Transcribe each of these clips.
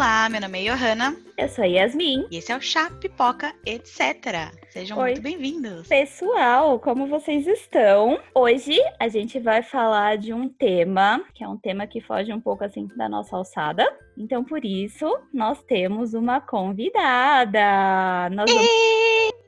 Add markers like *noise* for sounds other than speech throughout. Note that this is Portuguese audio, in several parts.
Olá, meu nome é Johanna. Eu sou a Yasmin. E esse é o Chá, Pipoca, etc. Sejam Oi. muito bem-vindos. Pessoal, como vocês estão? Hoje a gente vai falar de um tema, que é um tema que foge um pouco assim da nossa alçada. Então, por isso, nós temos uma convidada. Nós vamos...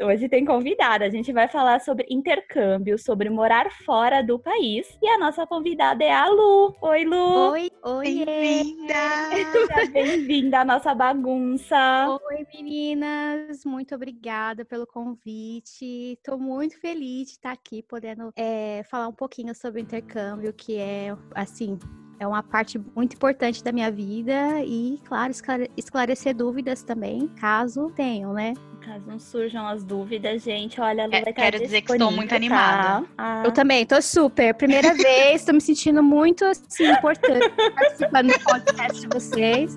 Hoje tem convidada. A gente vai falar sobre intercâmbio, sobre morar fora do país. E a nossa convidada é a Lu. Oi, Lu. Oi, oi, Bem-vinda! Seja bem-vinda à nossa bagunça. oi, meninas. Muito obrigada pelo convite. Estou muito feliz de estar aqui podendo é, falar um pouquinho sobre o intercâmbio, que é assim. É uma parte muito importante da minha vida e, claro, esclare- esclarecer dúvidas também, caso tenham, né? Caso não surjam as dúvidas, gente, olha, a Lu É, vai estar quero dizer que estou muito animada. tá? Ah, Eu também, tô super. Primeira *laughs* vez, tô me sentindo muito assim, importante participando do podcast de vocês.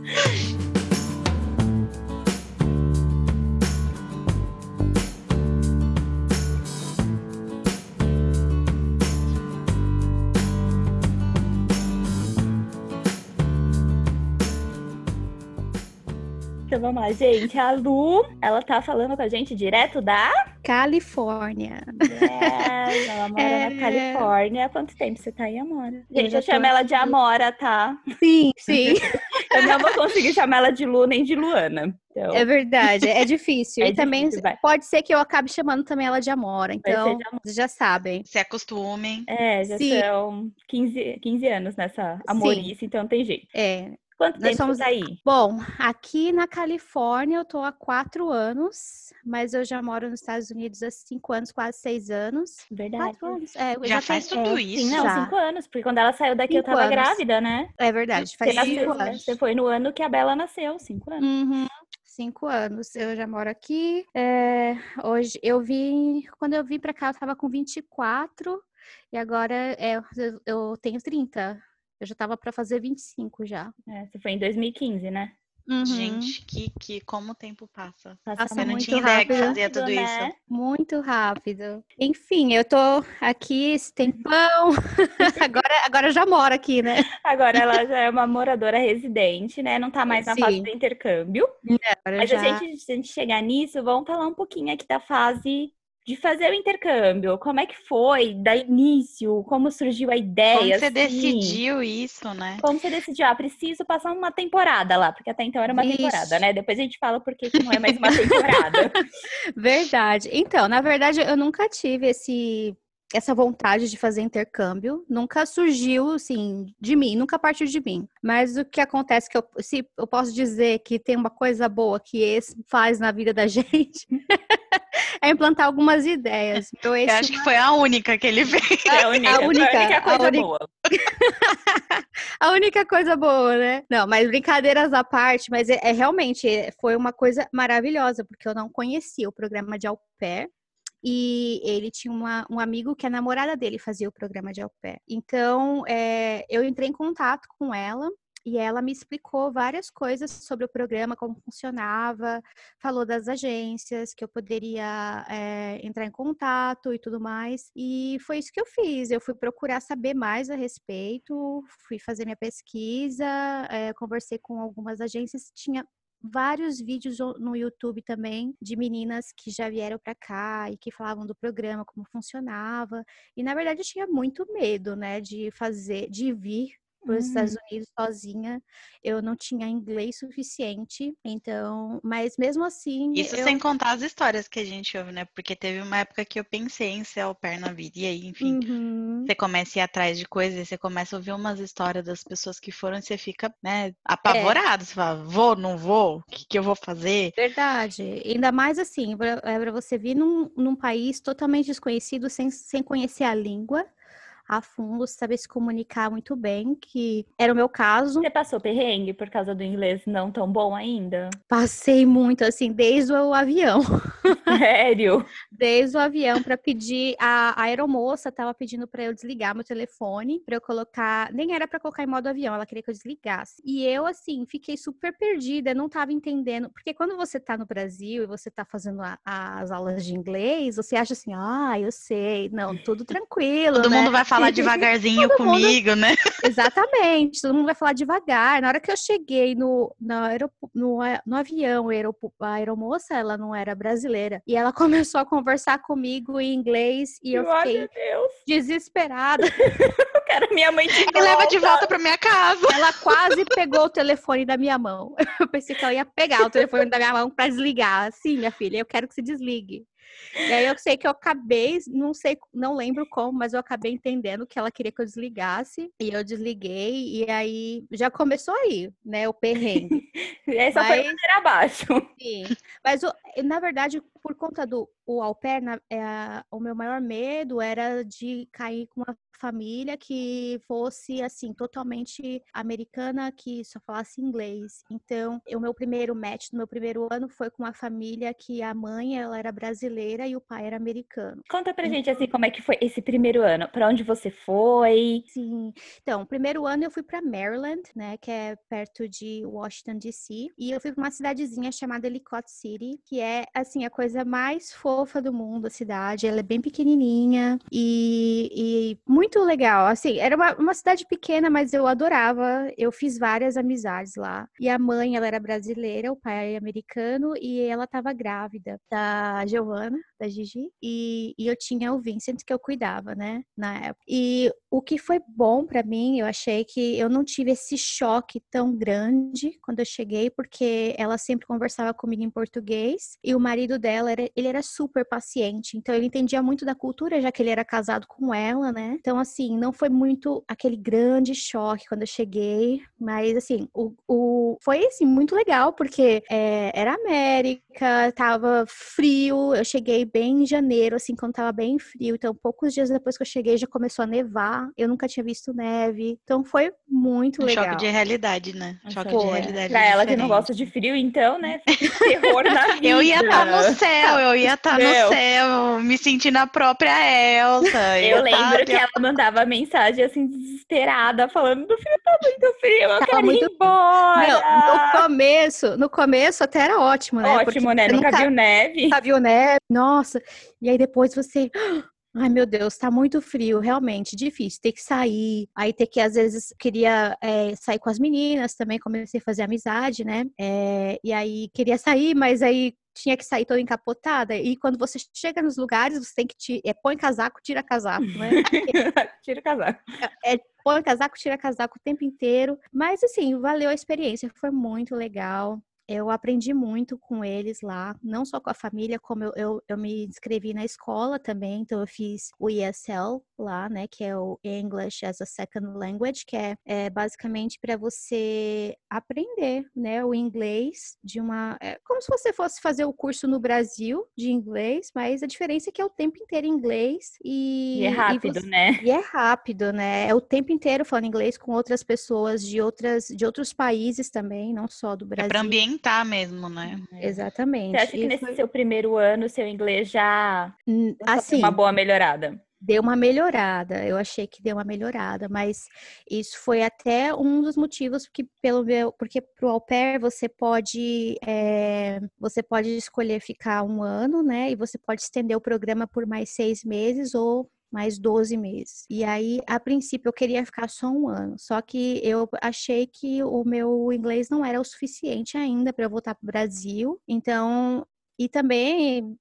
Vamos lá, gente. A Lu, ela tá falando com a gente direto da. Califórnia. Yes, ela mora É. na Califórnia. Há quanto tempo você tá aí, Amora? Eu Gente, já eu chamo ela de. Amora, tá? Sim, sim. *laughs* Eu não vou conseguir chamar ela de Lu nem de Luana. Então, É verdade, é difícil. *laughs* É e também vai. pode ser que eu acabe chamando também ela de Amora. Então, de Amora. já sabem. Se acostumem. é, já Sim. são 15, 15 anos nessa amorice, então não tem jeito. É. Quanto Nós tempo somos- tá aí? Bom, aqui na Califórnia eu tô há quatro anos, mas eu já moro nos Estados Unidos há cinco anos, quase seis anos. Verdade. Quatro anos. É, eu Já tenho- faz tudo é, isso? Sim, não, já. cinco anos, porque quando ela saiu daqui eu Cinco tava anos. grávida, né? É verdade, Você, faz cinco nasceu- anos. você foi no ano que a Bela nasceu, cinco anos. Uhum, Cinco anos. Eu já moro aqui. É, hoje eu vim. Quando eu vim pra cá, eu tava com 24 e agora é, eu, eu tenho 30. Eu já tava pra fazer 25 já. É, você foi em 2015, né? Uhum. Gente, que, que como o tempo passa. Passa Eu não muito tinha ideia que rápido, fazia tudo né? isso. Muito rápido. Enfim, eu tô aqui esse tempão. *laughs* agora, agora eu já moro aqui, né? Agora ela já é uma moradora residente, né? Não tá mais na fase Sim. do intercâmbio. Agora Mas já... a gente, se a gente chegar nisso, vamos falar um pouquinho aqui da fase de fazer o intercâmbio. Como é que foi? Da início? Como surgiu a ideia? Como você assim? decidiu isso, né? Como você decidiu? Ah, preciso passar uma temporada lá, porque até então era uma temporada, né? Depois a gente fala por que que não é mais uma *laughs* temporada. *laughs* Verdade. Então, na verdade, eu nunca tive esse essa vontade de fazer intercâmbio, nunca surgiu assim de mim, nunca partiu de mim. Mas o que acontece que eu, se eu posso dizer que tem uma coisa boa que esse faz na vida da *laughs* gente, é implantar algumas ideias. Meu Eu acho que foi a única que ele fez. É a única, A única- a única a coisa única- boa. *laughs* A única coisa boa, né? Não, mas brincadeiras à parte, mas é, é realmente é, foi uma coisa maravilhosa, porque eu não conhecia o programa de au pair. E ele tinha uma- um amigo que a namorada dele fazia o programa de au pair. Então, é, eu entrei em contato com ela e ela me explicou várias coisas sobre o programa, como funcionava, falou das agências, que eu poderia é, entrar em contato e tudo mais. E foi isso que eu fiz. Eu fui procurar saber mais a respeito, fui fazer minha pesquisa, é, conversei com algumas agências, tinha vários vídeos no YouTube também de meninas que já vieram para cá e que falavam do programa, como funcionava. E na verdade eu tinha muito medo, né, de fazer, de vir para os Uhum. Estados Unidos sozinha. Eu não tinha inglês suficiente, então, mas mesmo assim, Isso eu... sem contar as histórias que a gente ouve, né? Porque teve uma época que eu pensei em ser au pair na vida. E aí, enfim, Uhum. você começa a ir atrás de coisas, você começa a ouvir umas histórias das pessoas que foram e você fica, né, apavorado. Você fala, vou, não vou? O que, que eu vou fazer? Verdade. Ainda mais assim, é para você vir num, num país totalmente desconhecido, sem, sem conhecer a língua a fundo, saber se comunicar muito bem, que era o meu caso. Você passou perrengue por causa do inglês não tão bom ainda? Passei muito, assim, desde o avião. *laughs* Sério? Desde o avião para pedir. A, a aeromoça tava pedindo para eu desligar meu telefone, para eu colocar. Nem era para colocar em modo avião, ela queria que eu desligasse. E eu, assim, fiquei super perdida, não tava entendendo. Porque quando você tá no Brasil e você tá fazendo a- as aulas de inglês, você acha assim, ah, eu sei. Não, tudo tranquilo. Todo né? mundo vai falar devagarzinho comigo, mundo... né? Exatamente, todo mundo vai falar devagar. Na hora que eu cheguei no, no, no, no avião, a aeromoça, ela não era brasileira, e ela *laughs* começou a conversar comigo em inglês e eu fiquei desesperada. *laughs* eu quero minha mãe de Me leva de volta pra minha casa. Ela quase pegou o telefone da minha mão. *laughs* Eu pensei que ela ia pegar o telefone da minha mão para desligar. Sim, minha filha, eu quero que se desligue. E aí eu sei que eu acabei, não sei, não lembro como, mas eu acabei entendendo que ela queria que eu desligasse e eu desliguei e aí já começou aí, né, o perrengue. *laughs* Essa mas, foi a abaixo. Sim. Mas na verdade, por conta do o au pair, na, é, o meu maior medo era de cair com uma família que fosse assim totalmente americana que só falasse inglês. Então, o meu primeiro match no meu primeiro ano foi com uma família que a mãe ela era brasileira e o pai era americano. Conta pra então, gente assim como é que foi esse primeiro ano, para onde você foi? Sim. Então, primeiro ano eu fui para Maryland, né, que é perto de Washington DC, e eu fui para uma cidadezinha chamada Ellicott City, que é assim a coisa mais fofa do mundo, a cidade. Ela é bem pequenininha e, e muito muito legal. Assim, era uma, uma cidade pequena, mas eu adorava. Eu fiz várias amizades lá. E a mãe, ela era brasileira, o pai é americano, e ela estava grávida da Giovana, da Gigi, e, e, eu tinha o Vincent que eu cuidava, né, na época. E o que foi bom para mim, eu achei que eu não tive esse choque tão grande quando eu cheguei, porque ela sempre conversava comigo em português, e o marido dela, era, ele era super paciente, então ele entendia muito da cultura, já que ele era casado com ela, né, então assim, não foi muito aquele grande choque quando eu cheguei, mas assim, o, o foi assim, muito legal, porque é, era América, tava frio, eu cheguei bem em janeiro, assim, quando tava bem frio. Então, poucos dias depois que eu cheguei, já começou a nevar. Eu nunca tinha visto neve. Então, foi muito um legal. Choque de realidade, né? Choque de realidade. Pra ela que não gosta de frio, então, né? Terror na vida. *laughs* Eu ia estar no céu, eu ia estar tá no céu, me sentindo a própria Elsa. Eu, eu lembro que ela mandava mensagem, assim, desesperada, falando do frio tá muito frio, eu Tava quero muito... ir embora. Não, no começo, no começo até era ótimo, né? Ótimo, Porque né? Nunca, nunca viu neve. Nunca viu neve. Nossa, nossa. E aí depois você. Ai, meu Deus, tá muito frio, realmente, difícil. Ter que sair, aí ter que, às vezes, queria é, sair com as meninas também, comecei a fazer amizade, né? É, e aí queria sair, mas aí tinha que sair toda encapotada. E quando você chega nos lugares, você tem que te, é, põe casaco, tira casaco, né? *laughs* tira casaco. É, põe casaco, tira casaco o tempo inteiro. Mas assim, valeu a experiência, foi muito legal eu aprendi muito com eles lá, não só com a família, como eu, eu, eu, me inscrevi na escola também, então eu fiz o ESL lá, né, que é o English as a Second Language, que é, é basicamente para você aprender, né, o inglês de uma, é como se você fosse fazer o curso no Brasil de inglês, mas a diferença é que é o tempo inteiro em inglês e, e é rápido, e você, né? E é rápido, né? É o tempo inteiro falando inglês com outras pessoas de outras de outros países também, não só do Brasil. É para ambientar mesmo, né? Exatamente. Você acha que e nesse foi... seu primeiro ano seu inglês já assim, uma boa melhorada? Deu uma melhorada, eu achei que deu uma melhorada, mas isso foi até um dos motivos que pelo meu, porque pro au pair você pode é, você pode escolher ficar um ano, né? E você pode estender o programa por mais seis meses ou mais 12 meses. E aí, a princípio, eu queria ficar só um ano. Só que eu achei que o meu inglês não era o suficiente ainda para eu voltar para o Brasil. Então, e também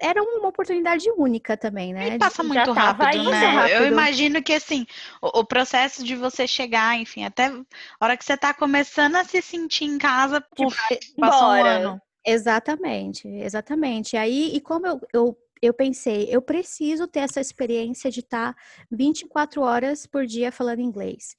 era uma oportunidade única também, né? E passa muito rápido, né? Rápido. Eu imagino que assim, o, o, processo de você chegar, enfim, até a hora que você está começando a se sentir em casa, puf, passou um ano. Exatamente, exatamente. Aí, e como eu, eu eu pensei, eu preciso ter essa experiência de estar 24 horas por dia falando inglês,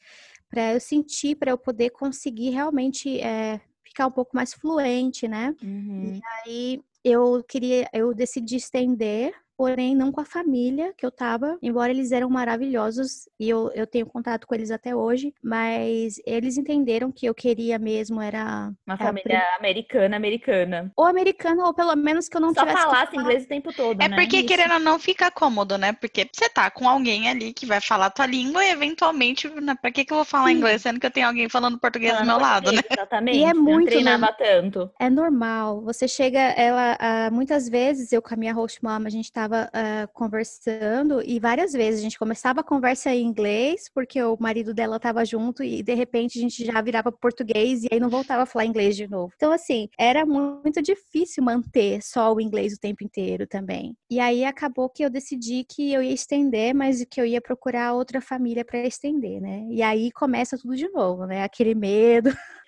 para eu sentir, para eu poder conseguir realmente é, ficar um pouco mais fluente, né? Uhum. E aí eu queria, eu decidi estender porém não com a família que eu tava, embora eles eram maravilhosos e eu, eu tenho contato com eles até hoje, mas eles entenderam que eu queria mesmo era uma família americana, americana. Ou americana, ou pelo menos que eu não Só tivesse falasse inglês o tempo todo, É né? porque Isso. querendo ou não fica cômodo, né? Porque você tá com alguém ali que vai falar tua língua e eventualmente, né, pra que que eu vou falar Sim. inglês sendo que eu tenho alguém falando português falando do meu lado, né? Exatamente. E é muito treinava tanto. É normal. Você chega, ela, muitas vezes eu com a minha host mom, a gente tá estava uh, conversando e várias vezes a gente começava a conversa em inglês, porque o marido dela estava junto e de repente a gente já virava português e aí não voltava a falar inglês de novo. Então, assim, era muito difícil manter só o inglês o tempo inteiro também. E aí acabou que eu decidi que eu ia estender, mas que eu ia procurar outra família para estender, né? E aí começa tudo de novo, né? Aquele medo *laughs*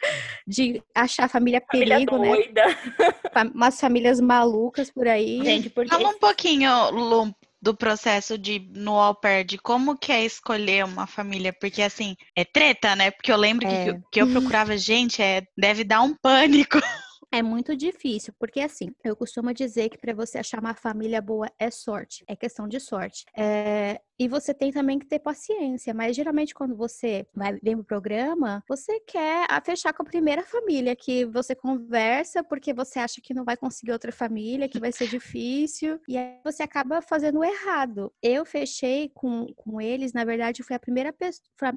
de achar a família perigo, família né? Umas famílias malucas por aí. Gente, porque... Fala um pouquinho, Lu, do processo de no au pair, de como que é escolher uma família, porque assim, é treta, né? Porque eu lembro é. que, que eu procurava gente, é, deve dar um pânico. *laughs* É muito difícil, porque assim, eu costumo dizer que para você achar uma família boa é sorte, é questão de sorte. É, e você tem também que ter paciência, mas geralmente quando você vai vem pro programa, você quer fechar com a primeira família que você conversa porque você acha que não vai conseguir outra família, que vai ser difícil, e aí você acaba fazendo errado. Eu fechei com, com eles, na verdade, foi a primeira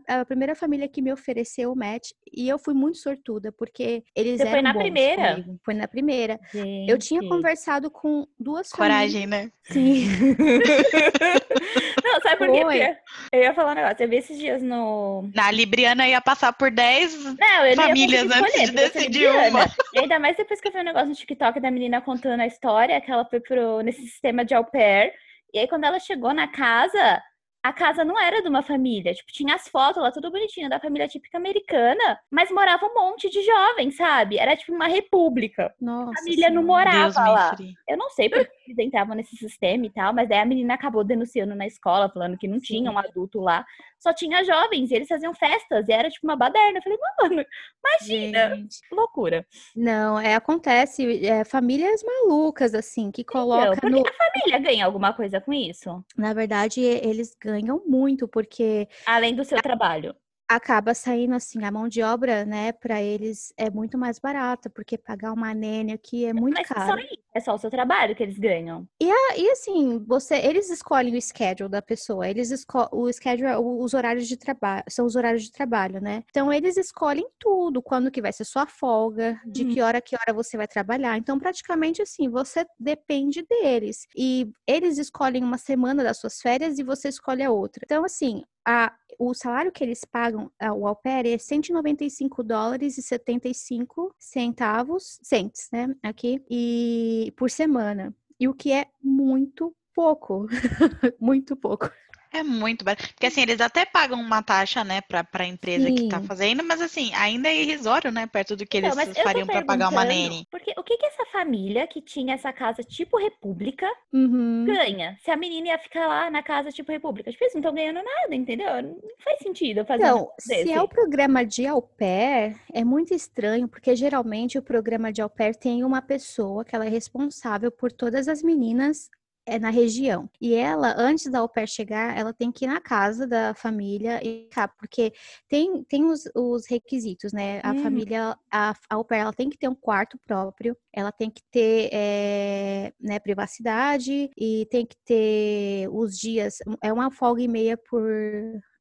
a primeira família que me ofereceu o match e eu fui muito sortuda porque eles você eram foi na primeira? Comigo. Foi na primeira. Gente. Eu tinha conversado com duas Coragem, famílias. né? Sim. *laughs* *laughs* *laughs* não, sabe por quê? Eu ia falar um negócio. Eu vi esses dias no. Na Libriana ia passar por 10 famílias antes de decidir uma. E ainda mais depois que eu vi um negócio no TikTok da menina contando a história, que ela foi pro, nesse sistema de au pair. E aí, quando ela chegou na casa, a casa não era de uma família. Tipo, tinha as fotos lá, tudo bonitinho, da família típica americana, mas morava um monte de jovens, sabe? Era tipo uma república. Nossa, a família não morava Deus lá. Eu não sei porque eles entravam nesse sistema e tal, mas daí a menina acabou denunciando na escola, falando que não sim. tinha um adulto lá. Só tinha jovens, e eles faziam festas, e era tipo uma baderna. Eu falei, mano, imagina. Gente. Loucura. Não, é, acontece, é, famílias malucas, assim, que colocam. Então, no... a família ganha alguma coisa com isso? Na verdade, eles ganham muito, porque. Além do seu trabalho acaba saindo assim, a mão de obra, né, para eles é muito mais barata, porque pagar uma nene aqui é muito Mas caro. Só é só o seu trabalho que eles ganham. E, a, e assim, você, eles escolhem o schedule da pessoa, eles escolhem o schedule, os horários de trabalho, são os horários de trabalho, né? Então eles escolhem tudo, quando que vai ser sua folga, de uhum. que hora que hora você vai trabalhar. Então praticamente assim, você depende deles. E eles escolhem uma semana das suas férias e você escolhe a outra. Então assim, a, o salário que eles pagam ao au pair é 195 dólares e 75 centavos, cents, né, aqui, e por semana. E o que é muito pouco, *laughs* muito pouco. É muito barato. Porque assim, eles até pagam uma taxa, né, pra, pra empresa Sim. que tá fazendo, mas assim, ainda é irrisório, né, perto do que então, eles fariam para pagar uma nene. Porque o que que essa família que tinha essa casa tipo república uhum. ganha? Se a menina ia ficar lá na casa tipo república, tipo, eles não estão ganhando nada, entendeu? Não faz sentido fazer Então, se é o programa de au pair, é muito estranho, porque geralmente o programa de au pair tem uma pessoa que ela é responsável por todas as meninas é na região. E ela, antes da au pair chegar, ela tem que ir na casa da família e cá, porque tem, tem os, os requisitos, né? A hum. família, a, a au pair, ela tem que ter um quarto próprio, ela tem que ter é, né, privacidade e tem que ter os dias, é uma folga e meia por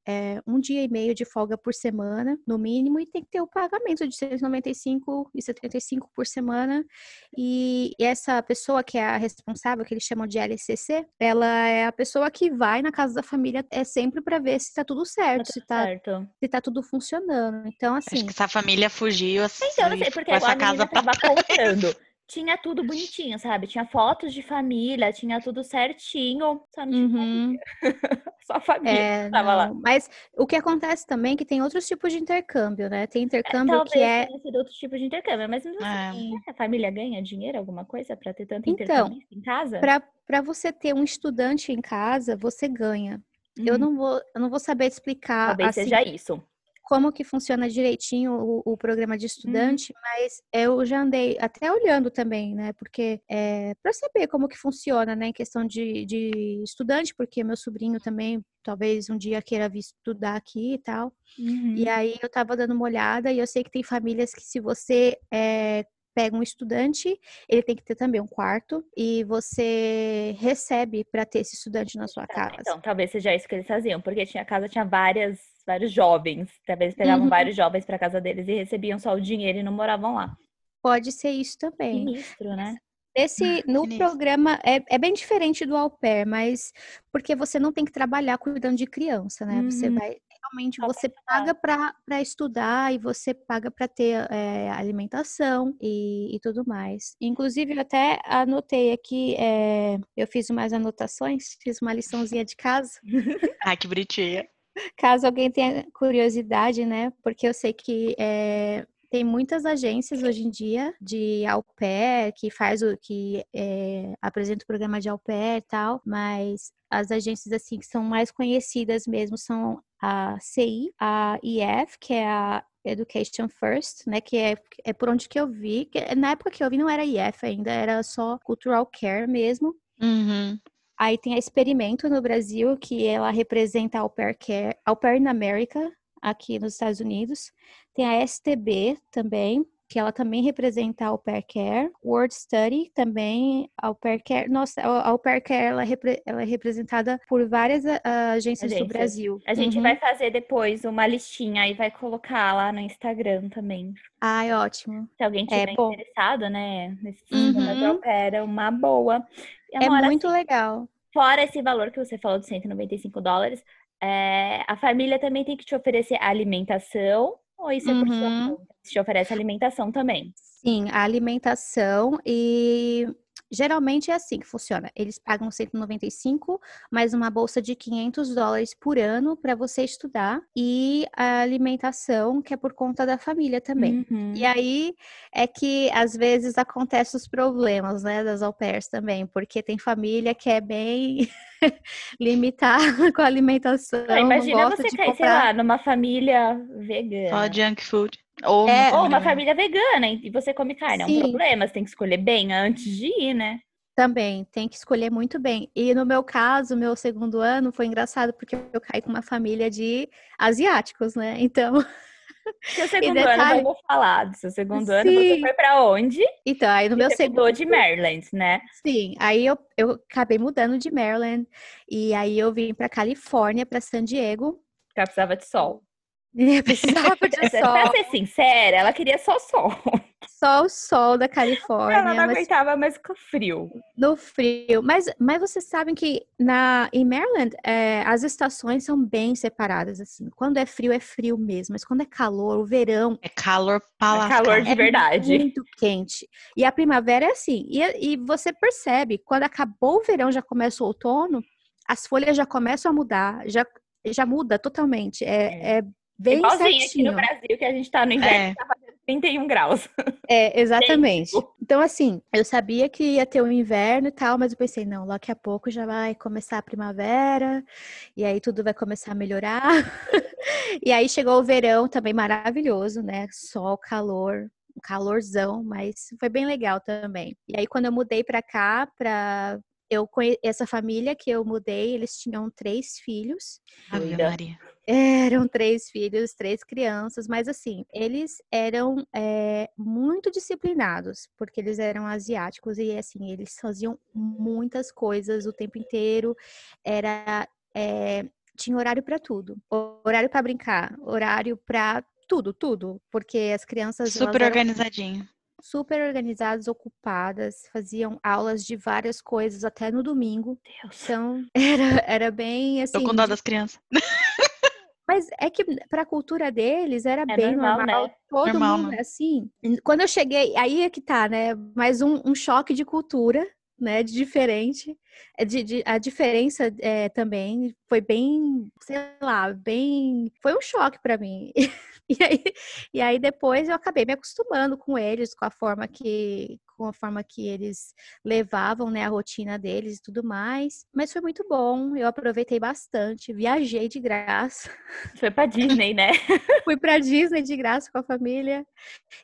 é, um dia e meio de folga por semana, no mínimo, e tem que ter o pagamento de 195 e 75 por semana. E, e essa pessoa que é a responsável, que eles chamam de LCC, ela é a pessoa que vai na casa da família é sempre para ver se tá tudo certo, tá se tá, certo. se tá tudo funcionando. Então, assim. Acho que essa família fugiu assim. Então, não sei, porque agora a casa tava *laughs* contando tinha tudo bonitinho, sabe? Tinha fotos de família, tinha tudo certinho. Só não tinha uhum. *laughs* Só a família é, tava lá. Mas o que acontece também é que tem outros tipos de intercâmbio, né? Tem é, intercâmbio é, que é. Tenha sido outro tipo de intercâmbio, mas assim, é. a família ganha dinheiro, alguma coisa, para ter tanto então, em casa? Para você ter um estudante em casa, você ganha. Uhum. Eu, não vou, eu não vou saber explicar. Talvez assim, seja isso como que funciona direitinho o, o programa de estudante, uhum. mas eu já andei até olhando também, né? Porque é, para saber como que funciona, né? Em questão de, de estudante, porque meu sobrinho também talvez um dia queira vir estudar aqui e tal. Uhum. E aí eu tava dando uma olhada e eu sei que tem famílias que se você é, pega um estudante, ele tem que ter também um quarto e você recebe para ter esse estudante na sua tá, casa. Então, talvez seja isso que eles faziam, porque tinha a casa tinha várias vários jovens. Talvez pegavam uhum. vários jovens para casa deles e recebiam só o dinheiro e não moravam lá. Pode ser isso também. Sinistro, né? Esse, no programa, é, é bem diferente do au pair, mas porque você não tem que trabalhar cuidando de criança, né? Uhum. Você vai realmente você paga para estudar e você paga para ter é, alimentação e, e, tudo mais. Inclusive, eu até anotei aqui, é, eu fiz umas anotações, fiz uma liçãozinha de casa. *laughs* ah, que bonitinha. Caso alguém tenha curiosidade, né? Porque eu sei que é, tem muitas agências hoje em dia de au pair que faz o que é, apresenta o programa de au pair e tal, mas as agências assim que são mais conhecidas mesmo são a CI, a EF, que é a Education First, né? Que é, é por onde que eu vi. Que, na época que eu vi não era IF ainda, era só Cultural Care mesmo. Uhum. Aí tem a Experimento no Brasil, que ela representa a Au Pair Care, Au Pair na América, aqui nos Estados Unidos. Tem a STB também, que ela também representa a Pair Care. World Study também, Au Pair Care. Nossa, a Pair Care ela é, repre, ela é representada por várias uh, agências, agências, do Brasil. A gente uhum. vai fazer depois uma listinha e vai colocar lá no Instagram também. Ai, ótimo. Se alguém tiver é, interessado, né, nesse sistema uhum. Pair, é uma boa. é muito assim, legal. Fora esse valor que você falou de 195 dólares, é, a família também tem que te oferecer alimentação, ou isso é por uhum. sua conta? Te oferece alimentação também? Sim, a alimentação e Geralmente é assim que funciona. Eles pagam 195, mais uma bolsa de 500 dólares por ano para você estudar e a alimentação, que é por conta da família também. Uhum. E aí é que às vezes acontecem os problemas, né, das au pairs também, porque tem família que é bem *laughs* limitada *laughs* com a alimentação. Ah, imagina você cair, comprar... sei lá, numa família vegana. Só junk food. Ou, é, uma, ou uma família vegana e você come carne. Sim. É um problema, você tem que escolher bem antes de ir, né? Também, tem que escolher muito bem. E no meu caso, meu segundo ano foi engraçado porque eu caí com uma família de asiáticos, né? Então. *laughs* Seu segundo detalhe... ano, vamos falar do seu segundo Sim. ano. Você foi para onde? Então, aí no meu segundo. de Maryland, né? Sim, aí eu, eu acabei mudando de Maryland. E aí eu vim para Califórnia, para San Diego. Porque precisava de sol. Precisava *laughs* de sol. Pra ser sincera, ela queria só sol. Só o sol da Califórnia. Ela não mas... aguentava mais com o frio. No frio. Mas, mas vocês sabem que na, em Maryland, é, as estações são bem separadas, assim. Quando é frio, é frio mesmo. Mas quando é calor, o verão... É calor para É calor de é verdade. muito quente. E a primavera é assim. E, e você percebe, quando acabou o verão, já começa o outono, as folhas já começam a mudar. Já, já muda totalmente. é, é, é Bem Igualzinho certinho. aqui no Brasil, que a gente tá no inverno é. tá fazendo 31 graus. É, exatamente. Então, assim, eu sabia que ia ter o um inverno e tal, mas eu pensei, não, daqui a pouco já vai começar a primavera, e aí tudo vai começar a melhorar. *laughs* e aí chegou o verão também maravilhoso, né? Sol, calor, calorzão, mas foi bem legal também. E aí, quando eu mudei para cá, para eu conhe... essa família que eu mudei, eles tinham três filhos. Ave Maria. Eram três filhos, três crianças, mas assim, eles eram é, muito disciplinados, porque eles eram asiáticos e assim, eles faziam muitas coisas o tempo inteiro. Era. É, tinha horário para tudo. Horário para brincar, horário para tudo, tudo. Porque as crianças. Super organizadinho super organizadas, ocupadas, faziam aulas de várias coisas até no domingo. Deus. Então, *laughs* era, era bem assim. Tô com dó das crianças. *laughs* Mas é que para a cultura deles era é bem normal, normal. Né? todo normal, mundo né? assim. Quando eu cheguei, aí é que tá, né? Mais um, um choque de cultura, né? De diferente. É de, de, a diferença é, também foi bem, sei lá, bem. Foi um choque para mim. *laughs* *laughs* E aí, e aí depois eu acabei me acostumando com eles, com a forma que com a forma que eles levavam, né, a rotina deles e tudo mais. Mas foi muito bom, eu aproveitei bastante, viajei de graça. Foi para Disney, né? *laughs* Fui para Disney de graça com a família.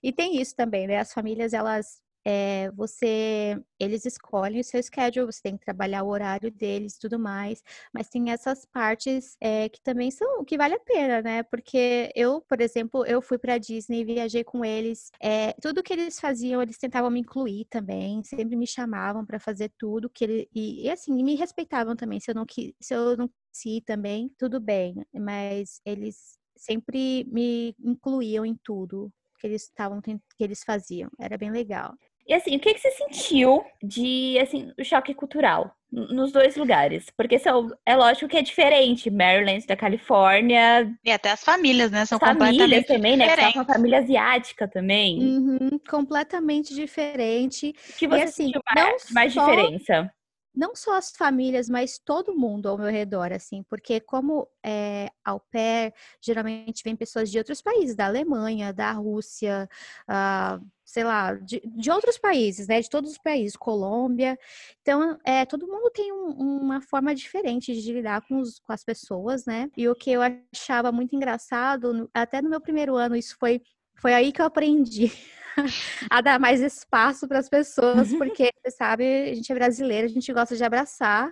E tem isso também, né? As famílias elas é, você, eles escolhem o seu schedule, você tem que trabalhar o horário deles, tudo mais, mas tem essas partes é, que também são que vale a pena, né? Porque eu, por exemplo, eu fui para Disney, viajei com eles, é, tudo que eles faziam, eles tentavam me incluir também, sempre me chamavam para fazer tudo que ele e, e, assim me respeitavam também. Se eu não se eu não quis também, tudo bem, mas eles sempre me incluíam em tudo que eles estavam que eles faziam. Era bem legal. E assim, o que, que você sentiu de, assim, o choque cultural? nos dois lugares. Porque são, é lógico que é diferente. Maryland da Califórnia. E até as famílias, né? São famílias também, diferentes. né? Que são uma família asiática também. Uhum, completamente diferente. que você e, assim, sentiu mais, mais só... diferença? Não só as famílias, mas todo mundo ao meu redor, assim, porque como é, ao pair, geralmente vem pessoas de outros países, da Alemanha, da Rússia, uh, sei lá, de, de, outros países, né, de todos os países, Colômbia, então, é, todo mundo tem um, uma forma diferente de lidar com, os, com as pessoas, né, e o que eu achava muito engraçado, até no meu primeiro ano, isso foi, foi aí que eu aprendi *laughs* a dar mais espaço para as pessoas, uhum. porque, você sabe, a gente é brasileira, a gente gosta de abraçar.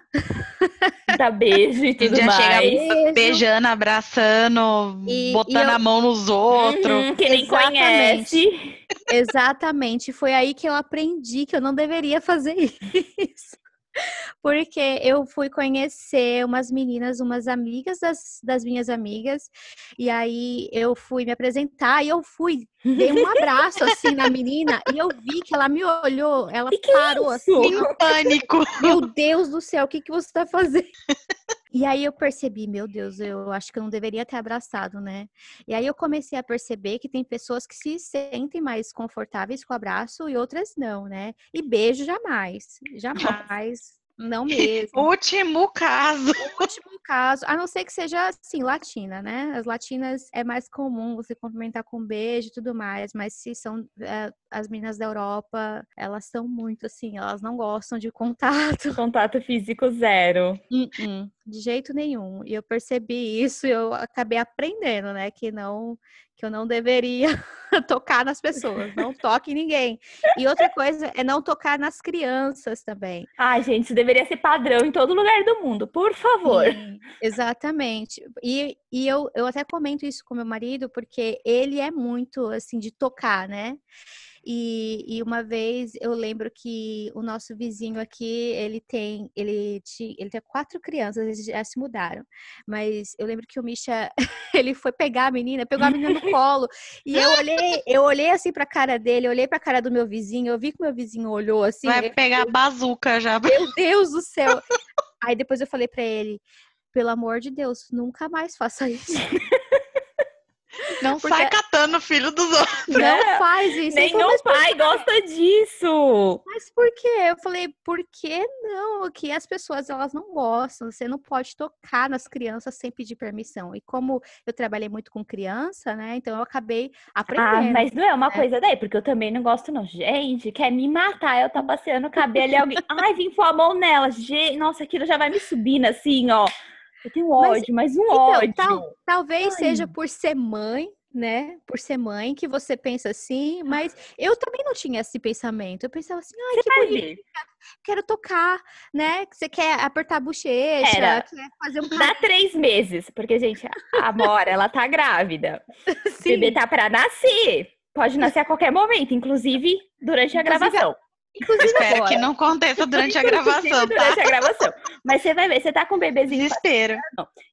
Dar beijo e *laughs* tudo mais. Chega beijando, abraçando, e, botando e eu... a mão nos outros. Uhum, que nem Exatamente. conhece. Exatamente. Foi aí que eu aprendi que eu não deveria fazer *laughs* isso. Porque eu fui conhecer umas meninas, umas amigas das, das minhas amigas, e aí eu fui me apresentar e eu fui, dei um abraço assim na menina e eu vi que ela me olhou, ela que parou que é assim. Em pânico. Meu Deus do céu, o que, que você está fazendo? E aí eu percebi, meu Deus, eu acho que eu não deveria ter abraçado, né? E aí eu comecei a perceber que tem pessoas que se sentem mais confortáveis com o abraço e outras não, né? E beijo jamais, jamais. Não *laughs* mesmo. Último caso. Último caso. A não ser que seja, assim, latina, né? As latinas é mais comum você cumprimentar com um beijo e tudo mais. Mas se são é, as meninas da Europa, elas são muito assim, elas não gostam de contato. Contato físico zero. Uh -uh, de jeito nenhum. E eu percebi isso e eu acabei aprendendo, né? Que não que eu não deveria *laughs* tocar nas pessoas, não toque em ninguém. E outra coisa é não tocar nas crianças também. Ai, gente, isso deveria ser padrão em todo lugar do mundo, por favor. Sim, exatamente. E, e eu, eu até comento isso com meu marido, porque ele é muito, assim, de tocar, né? E, e, uma vez eu lembro que o nosso vizinho aqui, ele tem, ele, tinha, ele tem quatro crianças, eles já se mudaram. Mas eu lembro que o Misha, *laughs* ele foi pegar a menina, pegou a menina no *laughs* colo. E eu olhei, eu olhei assim pra cara dele, eu olhei pra cara do meu vizinho, eu vi que meu vizinho olhou assim. Vai pegar a bazuca já. Meu Deus do céu. Aí depois eu falei pra ele, pelo amor de Deus, nunca mais faça isso. *laughs* Não Porque... sai catando o filho dos outros. Não é. faz isso. Nenhum pai gosta disso. Mas por quê? Eu falei, por que não? Que as pessoas elas não gostam. Você não pode tocar nas crianças sem pedir permissão. E como eu trabalhei muito com criança, né? Então eu acabei ah, aprendendo. Ah, mas não é uma né? coisa daí, porque eu também não gosto, não. Gente, quer me matar. Eu tô passeando o cabelo e alguém. Ai, vim pôr a mão nela. Gente, nossa, aquilo já vai me subindo assim, ó. Eu tenho ódio, mas, mas um então, ódio. Tal, talvez Ai. seja por ser mãe, né? Por ser mãe, que você pensa assim, mas eu também não tinha esse pensamento. Eu pensava assim, ai, você que bonito. Quero tocar, né? Você quer apertar a bochecha, Era. quer fazer um. Dá três meses, porque, gente, a Amora, ela tá grávida. Sim. *laughs* O bebê tá pra nascer. Pode nascer a qualquer momento, inclusive durante a inclusive, gravação. Inclusive Espero agora. que não aconteça durante a gravação, tá? Durante a gravação. Mas você vai ver, você tá com o bebezinho. Desespero.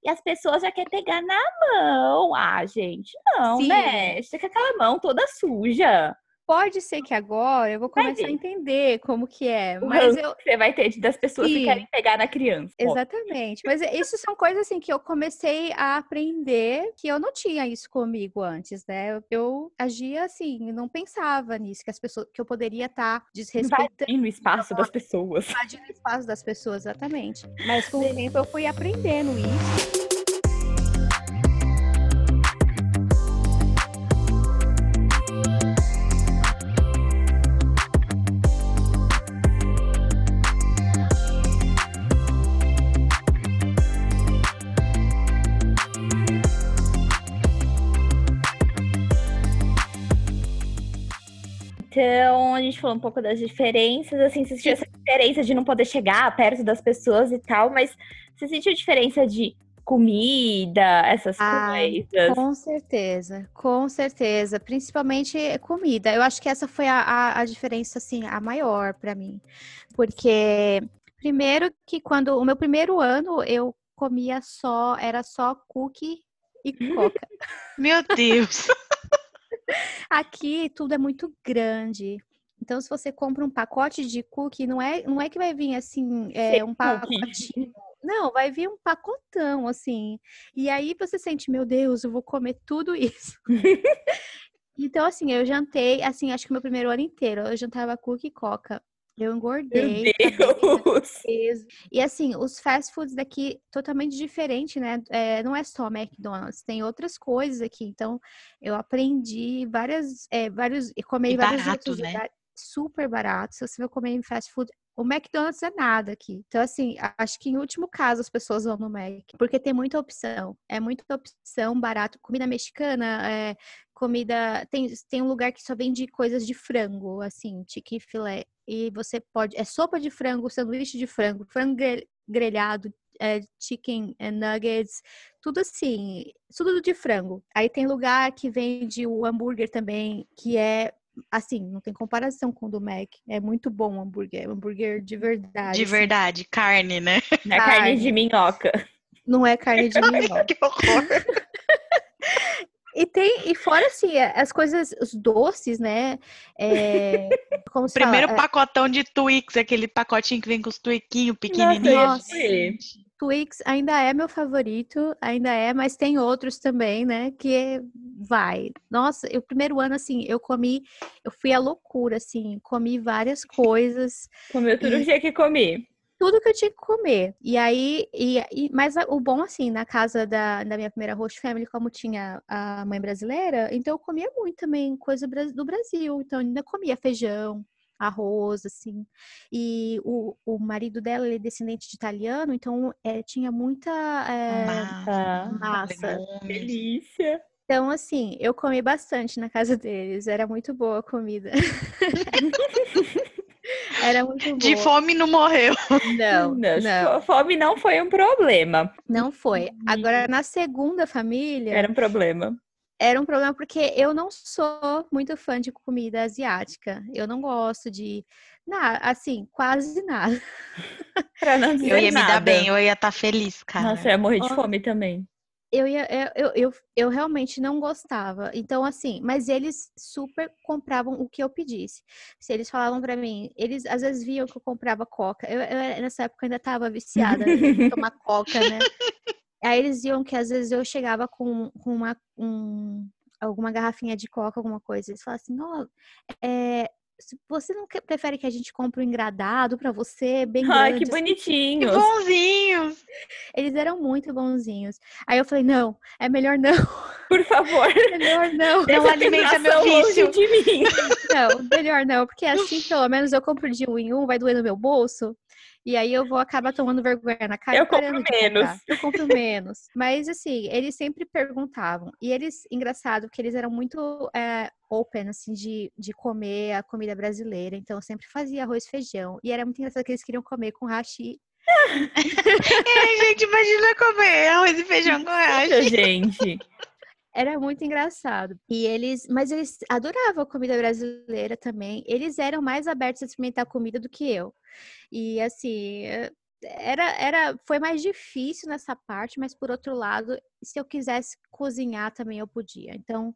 E as pessoas já querem pegar na mão. Ah, gente, não, Sim. né? Você quer aquela mão toda suja. Pode ser que agora eu vou começar a entender como que é. Mas eu... você vai ter das pessoas Sim. que querem pegar na criança. Exatamente. Mas isso são coisas assim que eu comecei a aprender que eu não tinha isso comigo antes, né? Eu, agia assim, não pensava nisso, que as pessoas que eu poderia estar tá desrespeitando. Invadindo o espaço das pessoas. Invadindo o espaço das pessoas, exatamente. Mas com o tempo eu fui aprendendo isso. Gente falou um pouco das diferenças, assim, você sentiu essa diferença de não poder chegar perto das pessoas e tal, mas você sentiu diferença de comida, essas ah, coisas? Com certeza, com certeza. Principalmente comida. Eu acho que essa foi a, a, a diferença, assim, a maior para mim. Porque, primeiro que quando o meu primeiro ano, eu comia só, era só cookie e *laughs* coca. Meu Deus! *laughs* Aqui tudo é muito grande. Então, se você compra um pacote de cookie, não é, não é que vai vir assim, é, um pacotinho. Não, vai vir um pacotão, assim. E aí você sente, meu Deus, eu vou comer tudo isso. *laughs* então, assim, eu jantei, assim, acho que meu primeiro ano inteiro, eu jantava cookie e coca. Eu engordei. Meu Deus! E assim, os fast foods daqui totalmente diferente, né? É, não é só McDonald's, tem outras coisas aqui. Então, eu aprendi várias, é, vários, e comer vários barato, né? Super barato. Se você vai comer em fast food, o McDonald's é nada aqui. Então, assim, acho que em último caso as pessoas vão no Mac, porque tem muita opção. É muita opção, barato. Comida mexicana, é, comida. Tem, tem um lugar que só vende coisas de frango, assim, chicken filé. E você pode. É sopa de frango, sanduíche de frango, frango grelhado, é, chicken nuggets, tudo assim, tudo de frango. Aí tem lugar que vende o hambúrguer também, que é assim, não tem comparação com o do Mac. É muito bom o hambúrguer, hambúrguer de verdade. De assim. verdade, carne, né? Não é carne, de minhoca. Não é carne de *laughs* minhoca. que horror. E tem, e fora assim, é, as coisas, os doces, né? É, *laughs* como Primeiro fala? É pacotão de Twix, aquele pacotinho que vem com os Twiquinhos pequenininhos. Twix ainda é meu favorito, ainda é, mas tem outros também, né? Que vai. Nossa, o primeiro ano, assim, eu comi, eu fui à loucura, assim, comi várias coisas. Comeu tudo e... que que comi tudo que eu tinha que comer. E aí, e, e, mas o bom, assim, na casa da, da minha primeira host family, como tinha a mãe brasileira, então eu comia muito também coisa do Brasil. Então, eu ainda comia feijão, arroz, assim. E o, o marido dela, ele é descendente de italiano, então é, tinha muita é, massa. massa. Delícia. Então, assim, eu comi bastante na casa deles. Era muito boa a comida. *laughs* Era muito boa. De fome não morreu. Não, não, não. Fome não foi um problema. Não foi. Agora, na segunda família. Era um problema. Era um problema porque eu não sou muito fã de comida asiática. Eu não gosto de. Nada, assim, quase nada. pra não dizer eu ia nada. me dar bem, eu ia estar tá feliz, cara. Nossa, eu ia morrer de fome também eu, ia, eu, eu, eu realmente não gostava. Então, assim, mas eles super compravam o que eu pedisse. Se eles falavam para mim, eles às vezes viam que eu comprava coca. Eu, eu nessa época ainda tava viciada em tomar *laughs* coca, né? Aí eles viam que às vezes eu chegava com, com uma, um, alguma garrafinha de coca, alguma coisa. Eles falavam assim, ó, oh, é, você não quer, prefere que a gente compre um engradado para você, bem *laughs* Ai, grande? que bonitinhos. Que bonzinhos. Eles eram muito bonzinhos. Aí eu falei, não, é melhor não. Por favor. *laughs* É melhor não. Não alimenta meu vício. de mim. Não, melhor não, porque assim, *laughs* pelo menos eu compro de um em um, vai doer no meu bolso. E aí eu vou acabar tomando vergonha na cara. Eu compro menos. Eu compro menos. *laughs* Mas assim, eles sempre perguntavam. E eles, engraçado, que eles eram muito é, open, assim, de, de comer a comida brasileira. Então eu sempre fazia arroz e feijão. E era muito engraçado que eles queriam comer com hashi *laughs* *laughs* é, gente, imagina comer arroz e feijão com hashi. gente. Era muito engraçado. E eles, mas eles adoravam a comida brasileira também. Eles eram mais abertos a experimentar comida do que eu. E assim, era, era, foi mais difícil nessa parte, mas por outro lado, se eu quisesse cozinhar também eu podia. Então,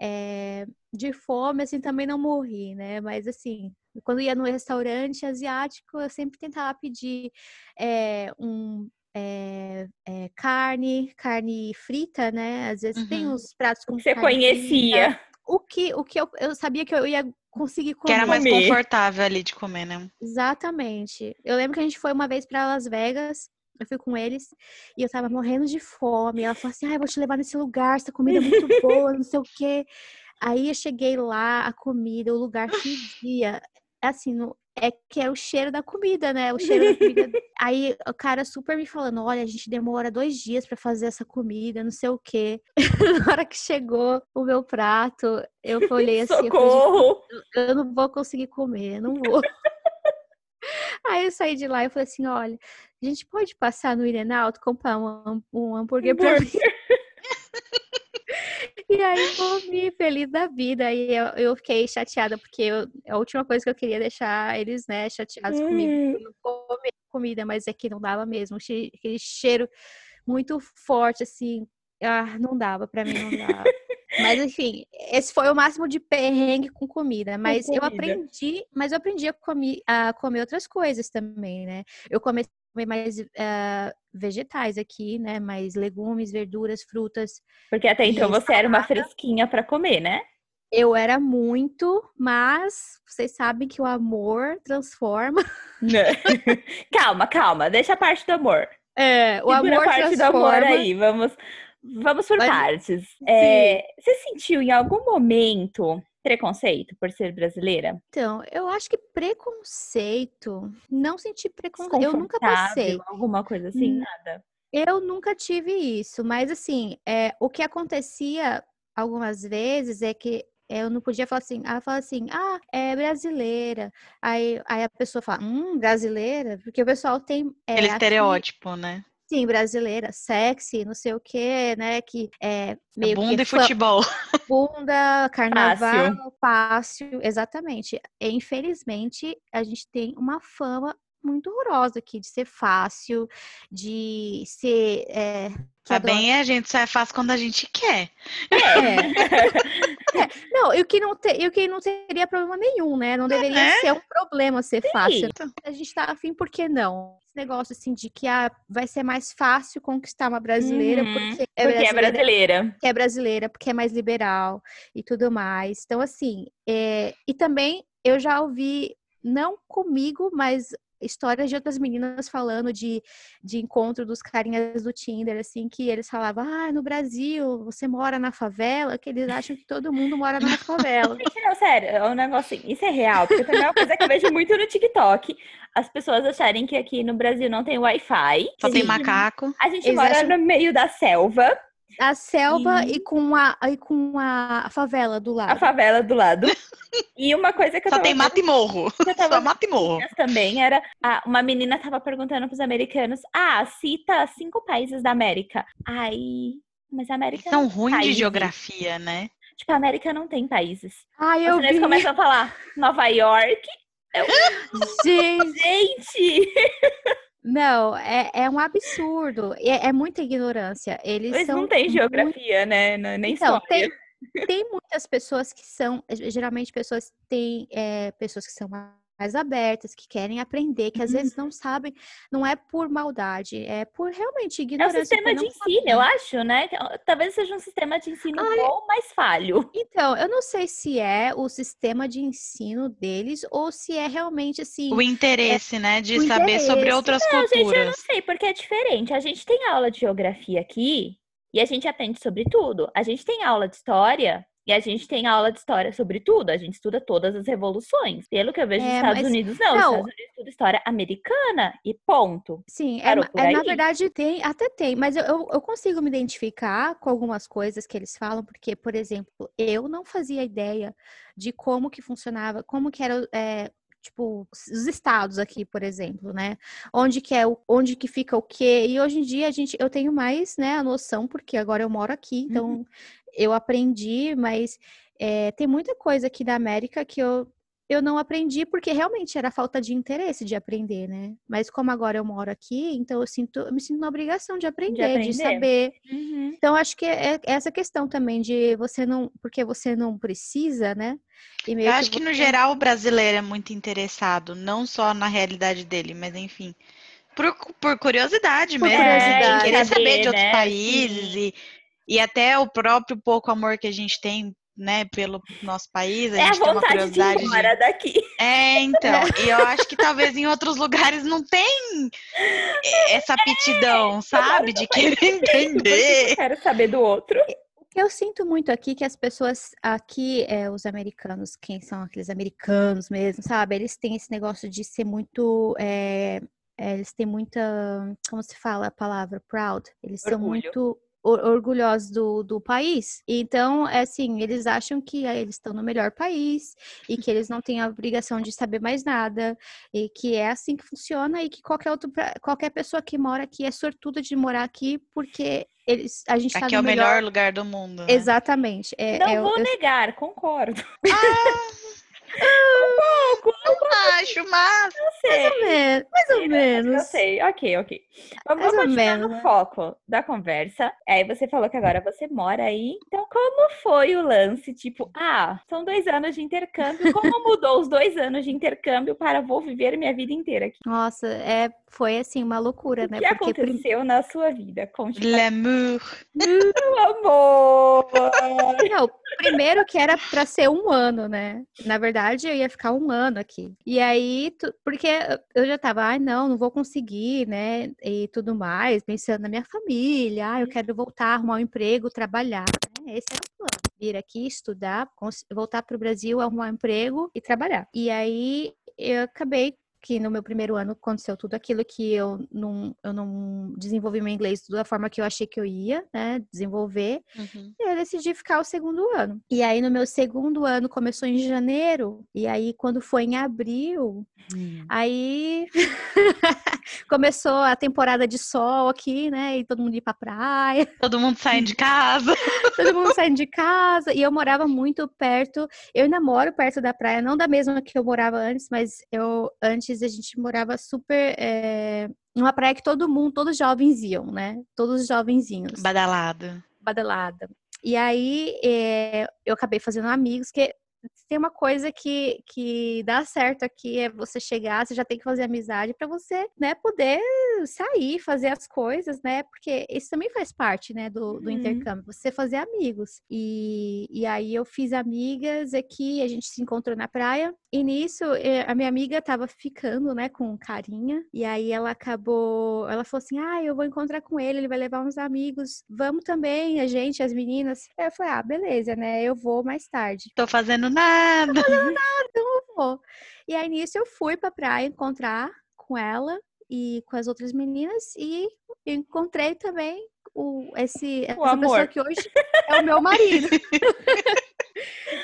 é, de fome, assim, também não morri, né? Mas assim, quando ia no restaurante asiático, eu sempre tentava pedir é, um é, é, carne, carne frita, né? Às vezes uhum. tem uns pratos com Você conhecia. Frita. O que, o que eu, eu sabia que eu ia conseguir comer. Que era mais confortável ali de comer, né? Exatamente. Eu lembro que a gente foi uma vez para Las Vegas. Eu fui com eles e eu tava morrendo de fome. Ela falou assim: ah, eu vou te levar nesse lugar, essa comida é muito boa, não sei o quê. Aí eu cheguei lá, a comida, o lugar fedia. Assim, no, é que é o cheiro da comida, né? O cheiro da comida. *laughs* Aí o cara super me falando: olha, a gente demora dois dias para fazer essa comida, não sei o quê. *laughs* Na hora que chegou o meu prato, eu olhei assim: Socorro! Eu, eu não vou conseguir comer, não vou. *laughs* Aí eu saí de lá e falei assim: olha, a gente pode passar no Irenalto comprar um, um hambúrguer pra mim. E aí comi feliz da vida. E eu, eu fiquei chateada, porque eu, a última coisa que eu queria deixar eles, né, chateados hum. comigo, não comer comida, mas é que não dava mesmo. Aquele cheiro muito forte, assim. Ah, não dava, pra mim não dava. *laughs* Mas enfim, esse foi o máximo de perrengue com comida. Mas com comida. eu aprendi, mas eu aprendi a, comer, a comer outras coisas também, né? Eu comecei comer mais uh, vegetais aqui, né? Mais legumes, verduras, frutas. Porque até então você era uma fresquinha para comer, né? Eu era muito, mas vocês sabem que o amor transforma. *laughs* calma, calma, deixa a parte do amor. É, o Segura amor a parte transforma. do amor aí, vamos, vamos por Mas, partes. É, você sentiu em algum momento preconceito por ser brasileira? Então, eu acho que preconceito, não senti preconceito, eu nunca passei. Alguma coisa assim, hum, nada. Eu nunca tive isso, mas assim, é, o que acontecia algumas vezes é que eu não podia falar assim, ela fala assim, ah, é brasileira. Aí, aí a pessoa fala, hum, brasileira? Porque o pessoal tem. É, Aquele estereótipo, né? Sim, brasileira, sexy, não sei o quê, né? Que é meio Bunda que e futebol. Bunda, *laughs* carnaval, fácil, exatamente. E, infelizmente, a gente tem uma fama muito horrorosa aqui, de ser fácil, de ser. É, tá bem, a gente só é fácil quando a gente quer. É. *laughs* é. Não, e o, que não te, o que não teria problema nenhum, né? Não deveria é. ser um problema ser Sim. fácil. A gente tá afim, por que não? Negócio assim de que ah, vai ser mais fácil conquistar uma brasileira uhum. porque, é, porque brasileira, é brasileira. Porque é brasileira, porque é mais liberal e tudo mais. Então, assim, é, e também eu já ouvi não comigo, mas histórias de outras meninas falando de, de encontro dos carinhas do Tinder, assim, que eles falavam, ah, no Brasil, você mora na favela, que eles acham que todo mundo mora na favela. *laughs* não, sério, é um negócio assim, isso é real, porque também é uma coisa que eu vejo muito no TikTok, as pessoas acharem que aqui no Brasil não tem Wi-Fi. Só tem macaco. A gente mora acham... no meio da selva, a selva e, e com, a, e com a favela do lado. A favela do lado. E uma coisa que eu Só tem mata e morro. *laughs* Tava Só mata e morro. Também era. A, uma menina tava perguntando pros americanos: ah, cita cinco países da América. Aí. Mas a América. São ruins de geografia, né? Tipo, a América não tem países. Ai, eu Eles começam a falar Nova York. Eu... *laughs* Gente! Gente! *laughs* Não, é, é um absurdo. É, é muita ignorância. Eles, Eles não têm geografia, né? Nem então, história. Tem, tem muitas pessoas que são, geralmente pessoas têm é, pessoas que são mais abertas, que querem aprender, que às vezes uhum. não sabem, não é por maldade, é por realmente ignorância. É o sistema de ensino, saber. eu acho, né? Talvez seja um sistema de ensino Ai, bom, mas falho. Então, eu não sei se é o sistema de ensino deles ou se é realmente assim. O interesse, é, né? De saber interesse. sobre outras não, culturas. Gente, eu não sei, porque é diferente. A gente tem aula de geografia aqui. E a gente aprende sobre tudo. A gente tem aula de história e a gente tem aula de história sobre tudo, a gente estuda todas as revoluções. Pelo que eu vejo é, nos Estados mas... Unidos, não. Os Estados Unidos estuda história americana e ponto. Sim, é, é, na verdade tem, até tem, mas eu, eu, eu, consigo me identificar com algumas coisas que eles falam, porque, por exemplo, eu não fazia ideia de como que funcionava, como que era é, tipo, os estados aqui, por exemplo, né? Onde que é o, onde que fica o quê? E hoje em dia a gente eu tenho mais, né, a noção porque agora eu moro aqui, então uhum eu aprendi, mas é, tem muita coisa aqui da América que eu, eu não aprendi porque realmente era falta de interesse de aprender, né? Mas como agora eu moro aqui, então eu sinto, eu me sinto na obrigação de aprender, de, aprender. de saber. Uhum. Então acho que é, é, essa questão também de você não, porque você não precisa, né? eu acho que, que no geral o brasileiro é muito interessado, não só na realidade dele, mas enfim. Por, por curiosidade por mesmo, curiosidade, né? querer saber, saber de outros né? países Sim. e e até o próprio pouco amor que a gente tem né, pelo nosso país, a é gente a tem uma curiosidade de, ir de... daqui. É, então, e eu acho que talvez em outros lugares não tem essa aptidão, é, sabe, de querer entender. Eu quero saber do outro. Eu sinto muito aqui que as pessoas aqui, é, os americanos, quem são aqueles americanos mesmo, sabe? Eles têm esse negócio de ser muito. É, é, eles têm muita. Como se fala a palavra? Proud. Eles Orgulho. são muito orgulhosos do, do país. Então, é assim, eles acham que ah, eles estão no melhor país e que eles não têm a obrigação de saber mais nada e que é assim que funciona e que qualquer outro qualquer pessoa que mora aqui é sortuda de morar aqui porque eles a gente aqui tá é o melhor... melhor lugar do mundo. Né? Exatamente. É, não é, vou eu... negar, concordo. Ah, *laughs* um pouco. Eu acho, mas. Não sei. Mais ou menos. Mais ou menos. Eu sei, ok, ok. Vamos Mais continuar no foco da conversa. Aí você falou que agora você mora aí. Então, como foi o lance? Tipo, ah, são dois anos de intercâmbio. Como *laughs* mudou os dois anos de intercâmbio para vou viver minha vida inteira aqui? Nossa, é, foi assim, uma loucura, O né? que Porque prim- aconteceu na sua vida? Conte L'amour. meu amor. Não, primeiro que era pra ser um ano, né? Na verdade, eu ia ficar um ano aqui. E aí, tu- porque eu já tava, ai, não, não vou conseguir, né? E tudo mais, pensando na minha família, ah, eu quero voltar, arrumar um emprego, trabalhar. né? Esse era o plano. Vir aqui, estudar, voltar pro Brasil, arrumar um emprego e trabalhar. E aí, eu acabei que no meu primeiro ano aconteceu tudo aquilo que eu não, eu não desenvolvi meu inglês da forma que eu achei que eu ia, né? Desenvolver. Uhum. E eu decidi ficar o segundo ano. E aí, no meu segundo ano, começou em janeiro. E aí, quando foi em abril, aí *laughs* começou a temporada de sol aqui, né? E todo mundo ia pra praia, Todo mundo saindo de casa. *laughs* todo mundo saindo de casa. E eu morava muito perto. Eu ainda moro perto da praia, não da mesma que eu morava antes, mas eu antes a gente morava super. É, numa praia que todo mundo, todos os jovens iam, né? Todos os jovenzinhos Badalado. badalada. E aí é, eu acabei fazendo amigos, que tem uma coisa que, que dá certo aqui, é você chegar, você já tem que fazer amizade para você, né, poder sair, fazer as coisas, né, porque isso também faz parte, né, do, do Uhum. intercâmbio, você fazer amigos. E, e aí eu fiz amigas aqui, a gente se encontrou na praia, e nisso eh, a minha amiga tava ficando, né, com carinha, e aí ela acabou, ela falou assim, ah, eu vou encontrar com ele, ele vai levar uns amigos, vamos também, a gente, as meninas. Aí eu falei, ah, beleza, né, eu vou mais tarde. Tô fazendo *laughs* nada. Eu vou. E aí nisso eu fui pra praia encontrar com ela e com as outras meninas, e encontrei também o, esse, essa pessoa amor. que hoje é o meu marido. *laughs*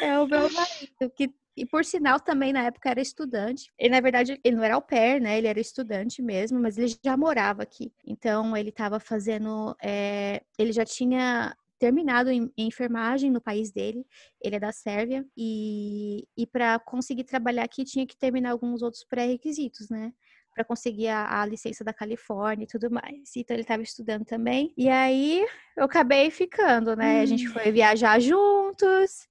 é o meu marido, que e por sinal, também na época era estudante. Ele, na verdade, ele não era au pair, né? Ele era estudante mesmo, mas ele já morava aqui. Então, ele estava fazendo. é, ele já tinha terminado em, em enfermagem no país dele. Ele é da Sérvia. E, e para conseguir trabalhar aqui, tinha que terminar alguns outros pré-requisitos, né? Para conseguir a, a licença da Califórnia e tudo mais. Então, ele estava estudando também. E aí, eu acabei ficando, né? A gente foi viajar juntos.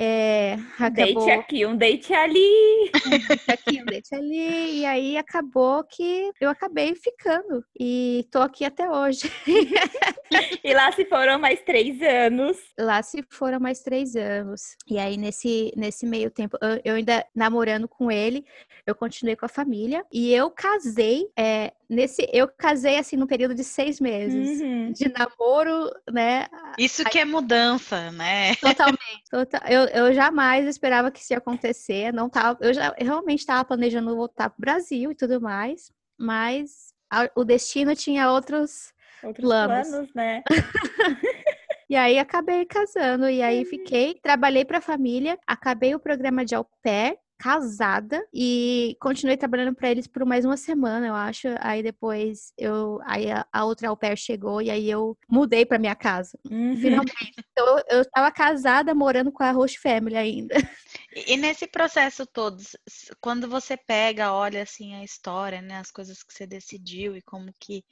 É, Um acabou date aqui, um date ali. date aqui, um date ali. E aí acabou que eu acabei ficando. E tô aqui até hoje. *laughs* E lá se foram mais três anos. Lá se foram mais três anos. E aí, nesse, nesse meio tempo, eu, eu ainda namorando com ele, eu continuei com a família. E eu casei, é, nesse, eu casei assim no período de seis meses. Uhum. De namoro, né? Isso que é mudança, né? Totalmente. Tota- eu, eu jamais esperava que isso ia acontecer. Não tava, eu já eu realmente estava planejando voltar para o Brasil e tudo mais, mas a- o destino tinha outros. Outros Planos. planos, né? *laughs* E aí acabei casando e aí fiquei, trabalhei para a família, acabei o programa de au pair, casada e continuei trabalhando para eles por mais uma semana, eu acho. Aí depois eu aí a, a outra au pair chegou e aí eu mudei para minha casa. Uhum. Finalmente. Então eu estava casada morando com a host family ainda. E nesse processo todo, quando você pega, olha assim a história, né, as coisas que você decidiu e como que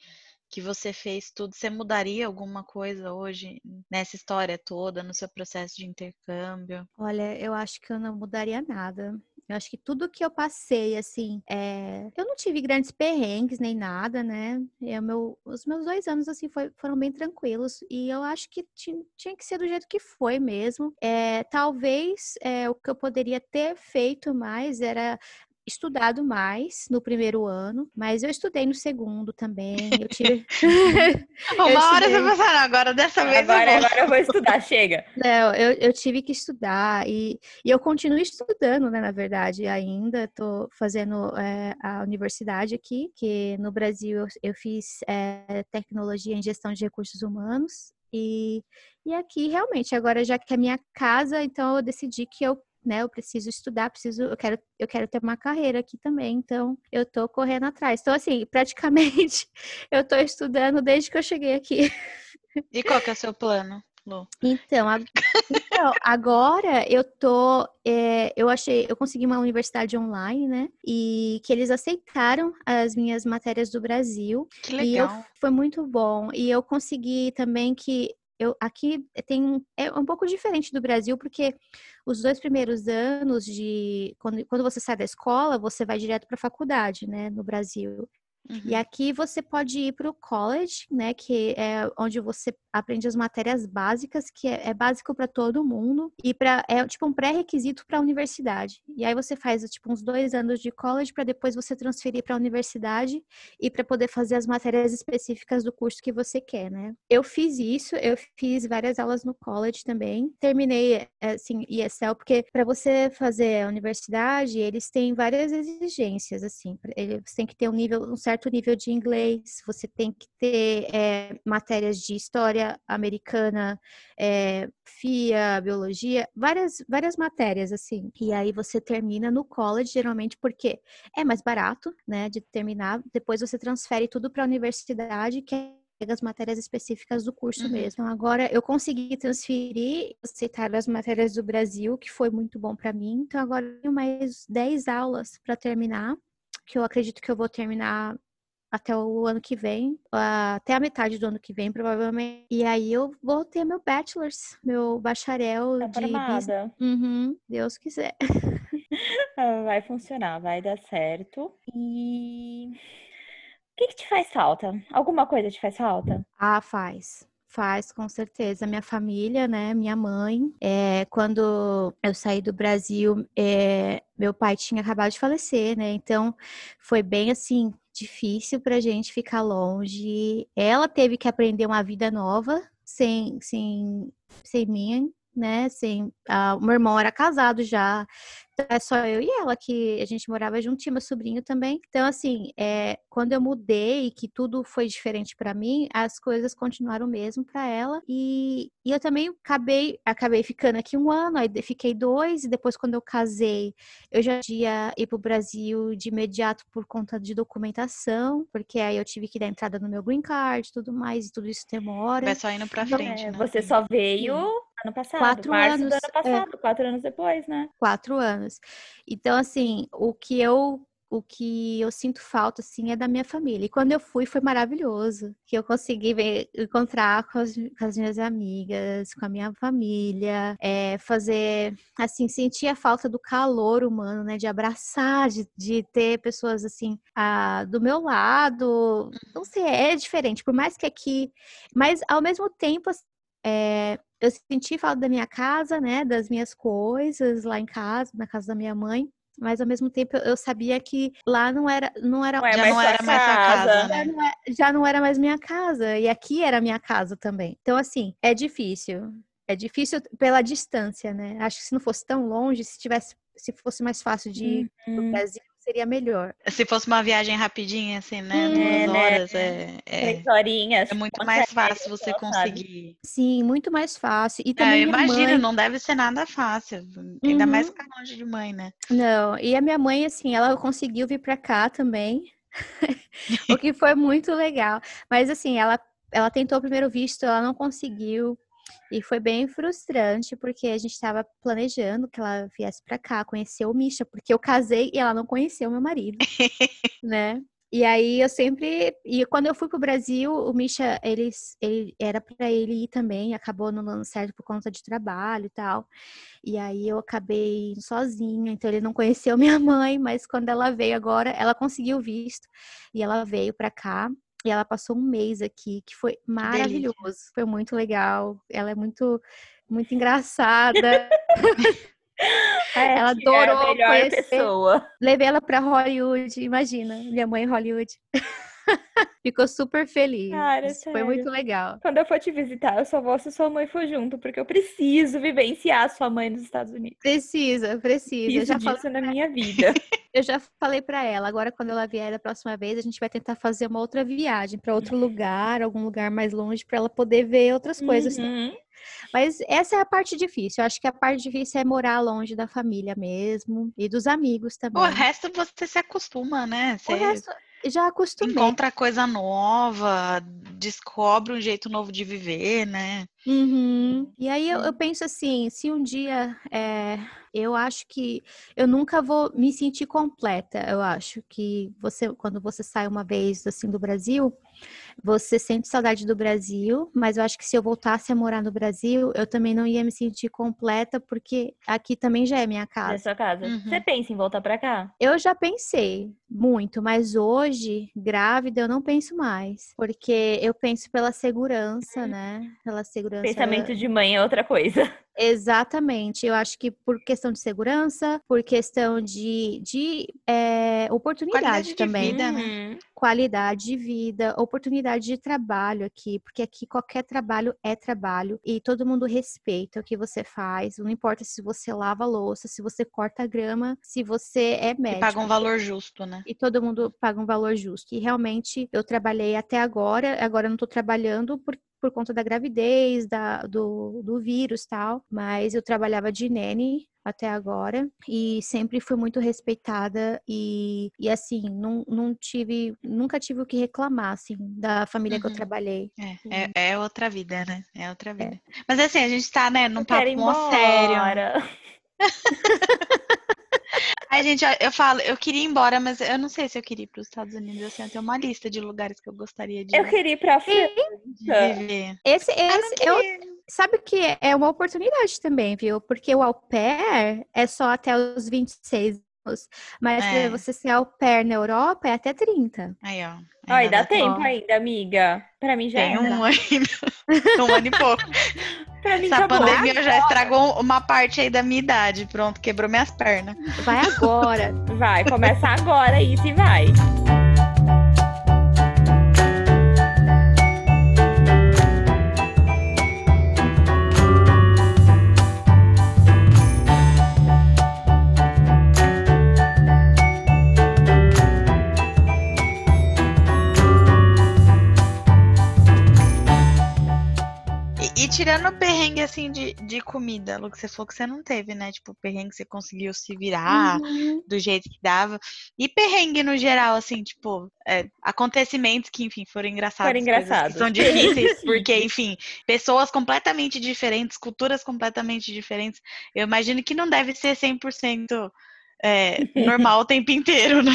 que você fez tudo, você mudaria alguma coisa hoje nessa história toda, no seu processo de intercâmbio? Olha, eu acho que eu não mudaria nada. Eu acho que tudo que eu passei, assim, é... eu não tive grandes perrengues nem nada, né? Eu, meu... Os meus dois anos, assim, foi- foram bem tranquilos. E eu acho que ti- tinha que ser do jeito que foi mesmo. É, talvez é, o que eu poderia ter feito mais era estudado mais no primeiro ano, mas eu estudei no segundo também. Eu tive. *laughs* *laughs* Uma hora você estudei. vai falar, agora dessa vez eu Agora, vou. agora eu vou estudar, chega. *laughs* Não, eu, eu tive que estudar e, e eu continuo estudando, né, na verdade, ainda estou fazendo é, a universidade aqui, que no Brasil eu, eu fiz é, tecnologia em gestão de recursos humanos e, e aqui realmente, agora já que é minha casa, então eu decidi que eu né, eu preciso estudar, preciso, eu quero, eu quero ter uma carreira aqui também, então eu tô correndo atrás. Então, assim, *laughs* praticamente eu tô estudando desde que eu cheguei aqui. E qual que é o seu plano? Lu? Então, a... então agora eu tô. É, eu achei, eu consegui uma universidade online, né? E que eles aceitaram as minhas matérias do Brasil. Que legal. E eu, foi muito bom. E eu consegui também que eu aqui tem é um pouco diferente do Brasil porque os dois primeiros anos de quando, quando você sai da escola você vai direto para a faculdade né no Brasil Uhum. E aqui você pode ir para o college, né, que é onde você aprende as matérias básicas, que é, é básico para todo mundo, e para é tipo um pré-requisito para a universidade. E aí você faz tipo uns dois anos de college para depois você transferir para a universidade e para poder fazer as matérias específicas do curso que você quer, né? Eu fiz isso, eu fiz várias aulas no college também. Terminei assim ESL porque para você fazer a universidade eles têm várias exigências assim. Você tem que ter um nível um certo nível de inglês, você tem que ter é, matérias de história americana, é, FIA, biologia, várias, várias matérias, assim. E aí você termina no college, geralmente, porque é mais barato, né, de terminar. Depois você transfere tudo para a universidade, que é as matérias específicas do curso uhum. mesmo. Então, agora eu consegui transferir, aceitar as matérias do Brasil, que foi muito bom para mim. Então agora eu tenho mais 10 aulas para terminar, que eu acredito que eu vou terminar até o ano que vem, até a metade do ano que vem, provavelmente. E aí eu vou ter meu bachelor's, meu bacharel tá de business. Uhum, Deus quiser. *laughs* Vai funcionar, vai dar certo. E o que, que te faz falta? Alguma coisa te faz falta? Ah, faz. Faz, com certeza. Minha família, né? Minha mãe. É, quando eu saí do Brasil, é, meu pai tinha acabado de falecer, né? Então foi bem assim difícil pra gente ficar longe. Ela teve que aprender uma vida nova sem, sem, sem mim, né? Sem, ah, o meu irmão era casado já, é só eu e ela que a gente morava junto, meu sobrinho também. Então, assim, é, quando eu mudei, que tudo foi diferente para mim, as coisas continuaram mesmo para ela. E, e eu também acabei, acabei ficando aqui um ano, aí fiquei dois, e depois, quando eu casei, eu já ia ir pro Brasil de imediato por conta de documentação, porque aí eu tive que dar entrada no meu green card tudo mais, e tudo isso demora. Vai só indo pra então, frente, é, né? Você só veio ano passado, quatro março anos, do ano é. passado, é, quatro anos depois, né? Quatro anos. Então, assim, o que eu o que eu sinto falta, assim, é da minha família. E quando eu fui, foi maravilhoso. Que eu consegui ver, encontrar com as, com as, minhas amigas, com a minha família, é, fazer, assim, sentir a falta do calor humano, né? De abraçar, de, de ter pessoas, assim, a, do meu lado. Não sei, é diferente. Por mais que aqui... Mas, ao mesmo tempo, é, eu senti falta da minha casa, né? Das minhas coisas lá em casa, na casa da minha mãe. Mas ao mesmo tempo eu sabia que lá não era, não era, não é já não era mais a casa, já, não é, já não era mais minha casa e aqui era minha casa também. Então assim é difícil, é difícil pela distância, né? Acho que se não fosse tão longe, se tivesse, se fosse mais fácil de ir uhum. pro Brasil, seria melhor. Se fosse uma viagem rapidinha, assim, né? Hum, Duas é, né? horas, é, é. Três horinhas. É muito mais fácil você conseguir. Sim, muito mais fácil. E também. É, imagino, mãe... não deve ser nada fácil. Ainda uhum. mais ficar longe de mãe, né? Não, e a minha mãe, assim, ela conseguiu vir pra cá também. *laughs* o que foi muito legal. Mas assim, ela, ela tentou o primeiro visto, ela não conseguiu. E foi bem frustrante, porque a gente estava planejando que ela viesse para cá, conhecer o Misha, porque eu casei e ela não conheceu meu marido, *laughs* né? E aí eu sempre. E quando eu fui pro Brasil, o Misha, ele, ele era para ele ir também, acabou não dando certo por conta de trabalho e tal. E aí eu acabei sozinha, então ele não conheceu *laughs* minha mãe, mas quando ela veio agora, ela conseguiu visto e ela veio para cá. E ela passou um mês aqui, que foi maravilhoso. Delícia. Foi muito legal. Ela é muito, muito engraçada. *laughs* É, ela adorou é a melhor conhecer. pessoa. Levei ela para Hollywood, imagina, minha mãe em Hollywood. *laughs* Ficou super feliz. Cara, Foi muito legal. Quando eu for te visitar, eu só vou se sua mãe for junto, porque eu preciso vivenciar sua mãe nos Estados Unidos. Precisa, precisa. Preciso *laughs* eu já falei na minha vida. eu já falei para ela, agora quando ela vier da próxima vez, a gente vai tentar fazer uma outra viagem para outro lugar, algum lugar mais longe, para ela poder ver outras coisas. Uhum. Mas essa é a parte difícil. Eu acho que a parte difícil é morar longe da família mesmo e dos amigos também. O resto você se acostuma, né? Você... O resto já acostumei. Encontra coisa nova, descobre um jeito novo de viver, né? Uhum. E aí eu, eu, penso assim, se um dia é, eu acho que eu nunca vou me sentir completa. Eu acho que você, quando você sai uma vez assim do Brasil, você sente saudade do Brasil, mas eu acho que se eu voltasse a morar no Brasil, eu também não ia me sentir completa, porque aqui também já é minha casa. É sua casa. Uhum. Você pensa em voltar para cá? Eu já pensei muito, mas hoje, grávida, eu não penso mais, porque eu penso pela segurança, uhum. né? Pela segurança. Pensamento de mãe é outra coisa. Exatamente. Eu acho que por questão de segurança, por questão de, de é, oportunidade Qualidade também. De vida, né? Qualidade de vida, oportunidade de trabalho aqui, porque aqui qualquer trabalho é trabalho e todo mundo respeita o que você faz. Não importa se você lava a louça, se você corta a grama, se você é médico. E paga um valor justo, né? E todo mundo paga um valor justo. E realmente eu trabalhei até agora, agora eu não tô trabalhando por, por conta da gravidez, da, do, do vírus tal, mas eu trabalhava de nene até agora e sempre fui muito respeitada e, e assim, não, não tive, nunca tive o que reclamar, assim, da família uhum. que eu uhum. trabalei. É, é, é, outra vida, né? É outra é. vida. É. Mas assim, a gente tá, né, num eu papo sério. *laughs* Ai, gente, eu falo, eu queria ir embora, mas eu não sei se eu queria ir para os Estados Unidos. Assim, eu tenho uma lista de lugares que eu gostaria de Eu queria ir para a França. Esse, esse eu, sabe que é uma oportunidade também, viu? Porque o au pair é só até os 26 anos. Mas é. você ser au pair na Europa é até 30. Aí, ó. Ai, dá tempo ainda, amiga. Pra mim já Tem um ainda. *laughs* um ano e pouco. *laughs* pra mim Essa pandemia agora. já estragou uma parte aí da minha idade. Pronto, quebrou minhas pernas. Vai agora. vai, começa agora isso e vai. Tirando o perrengue, assim, de, de comida, Lu, que você falou que você não teve, né? Tipo, perrengue que você conseguiu se virar uhum. do jeito que dava. E perrengue no geral, assim, tipo, é, acontecimentos que, enfim, foram engraçados. Foram engraçados. são difíceis, *laughs* porque, enfim, pessoas completamente diferentes, culturas completamente diferentes. Eu imagino que não deve ser 100% é, normal o tempo inteiro, né?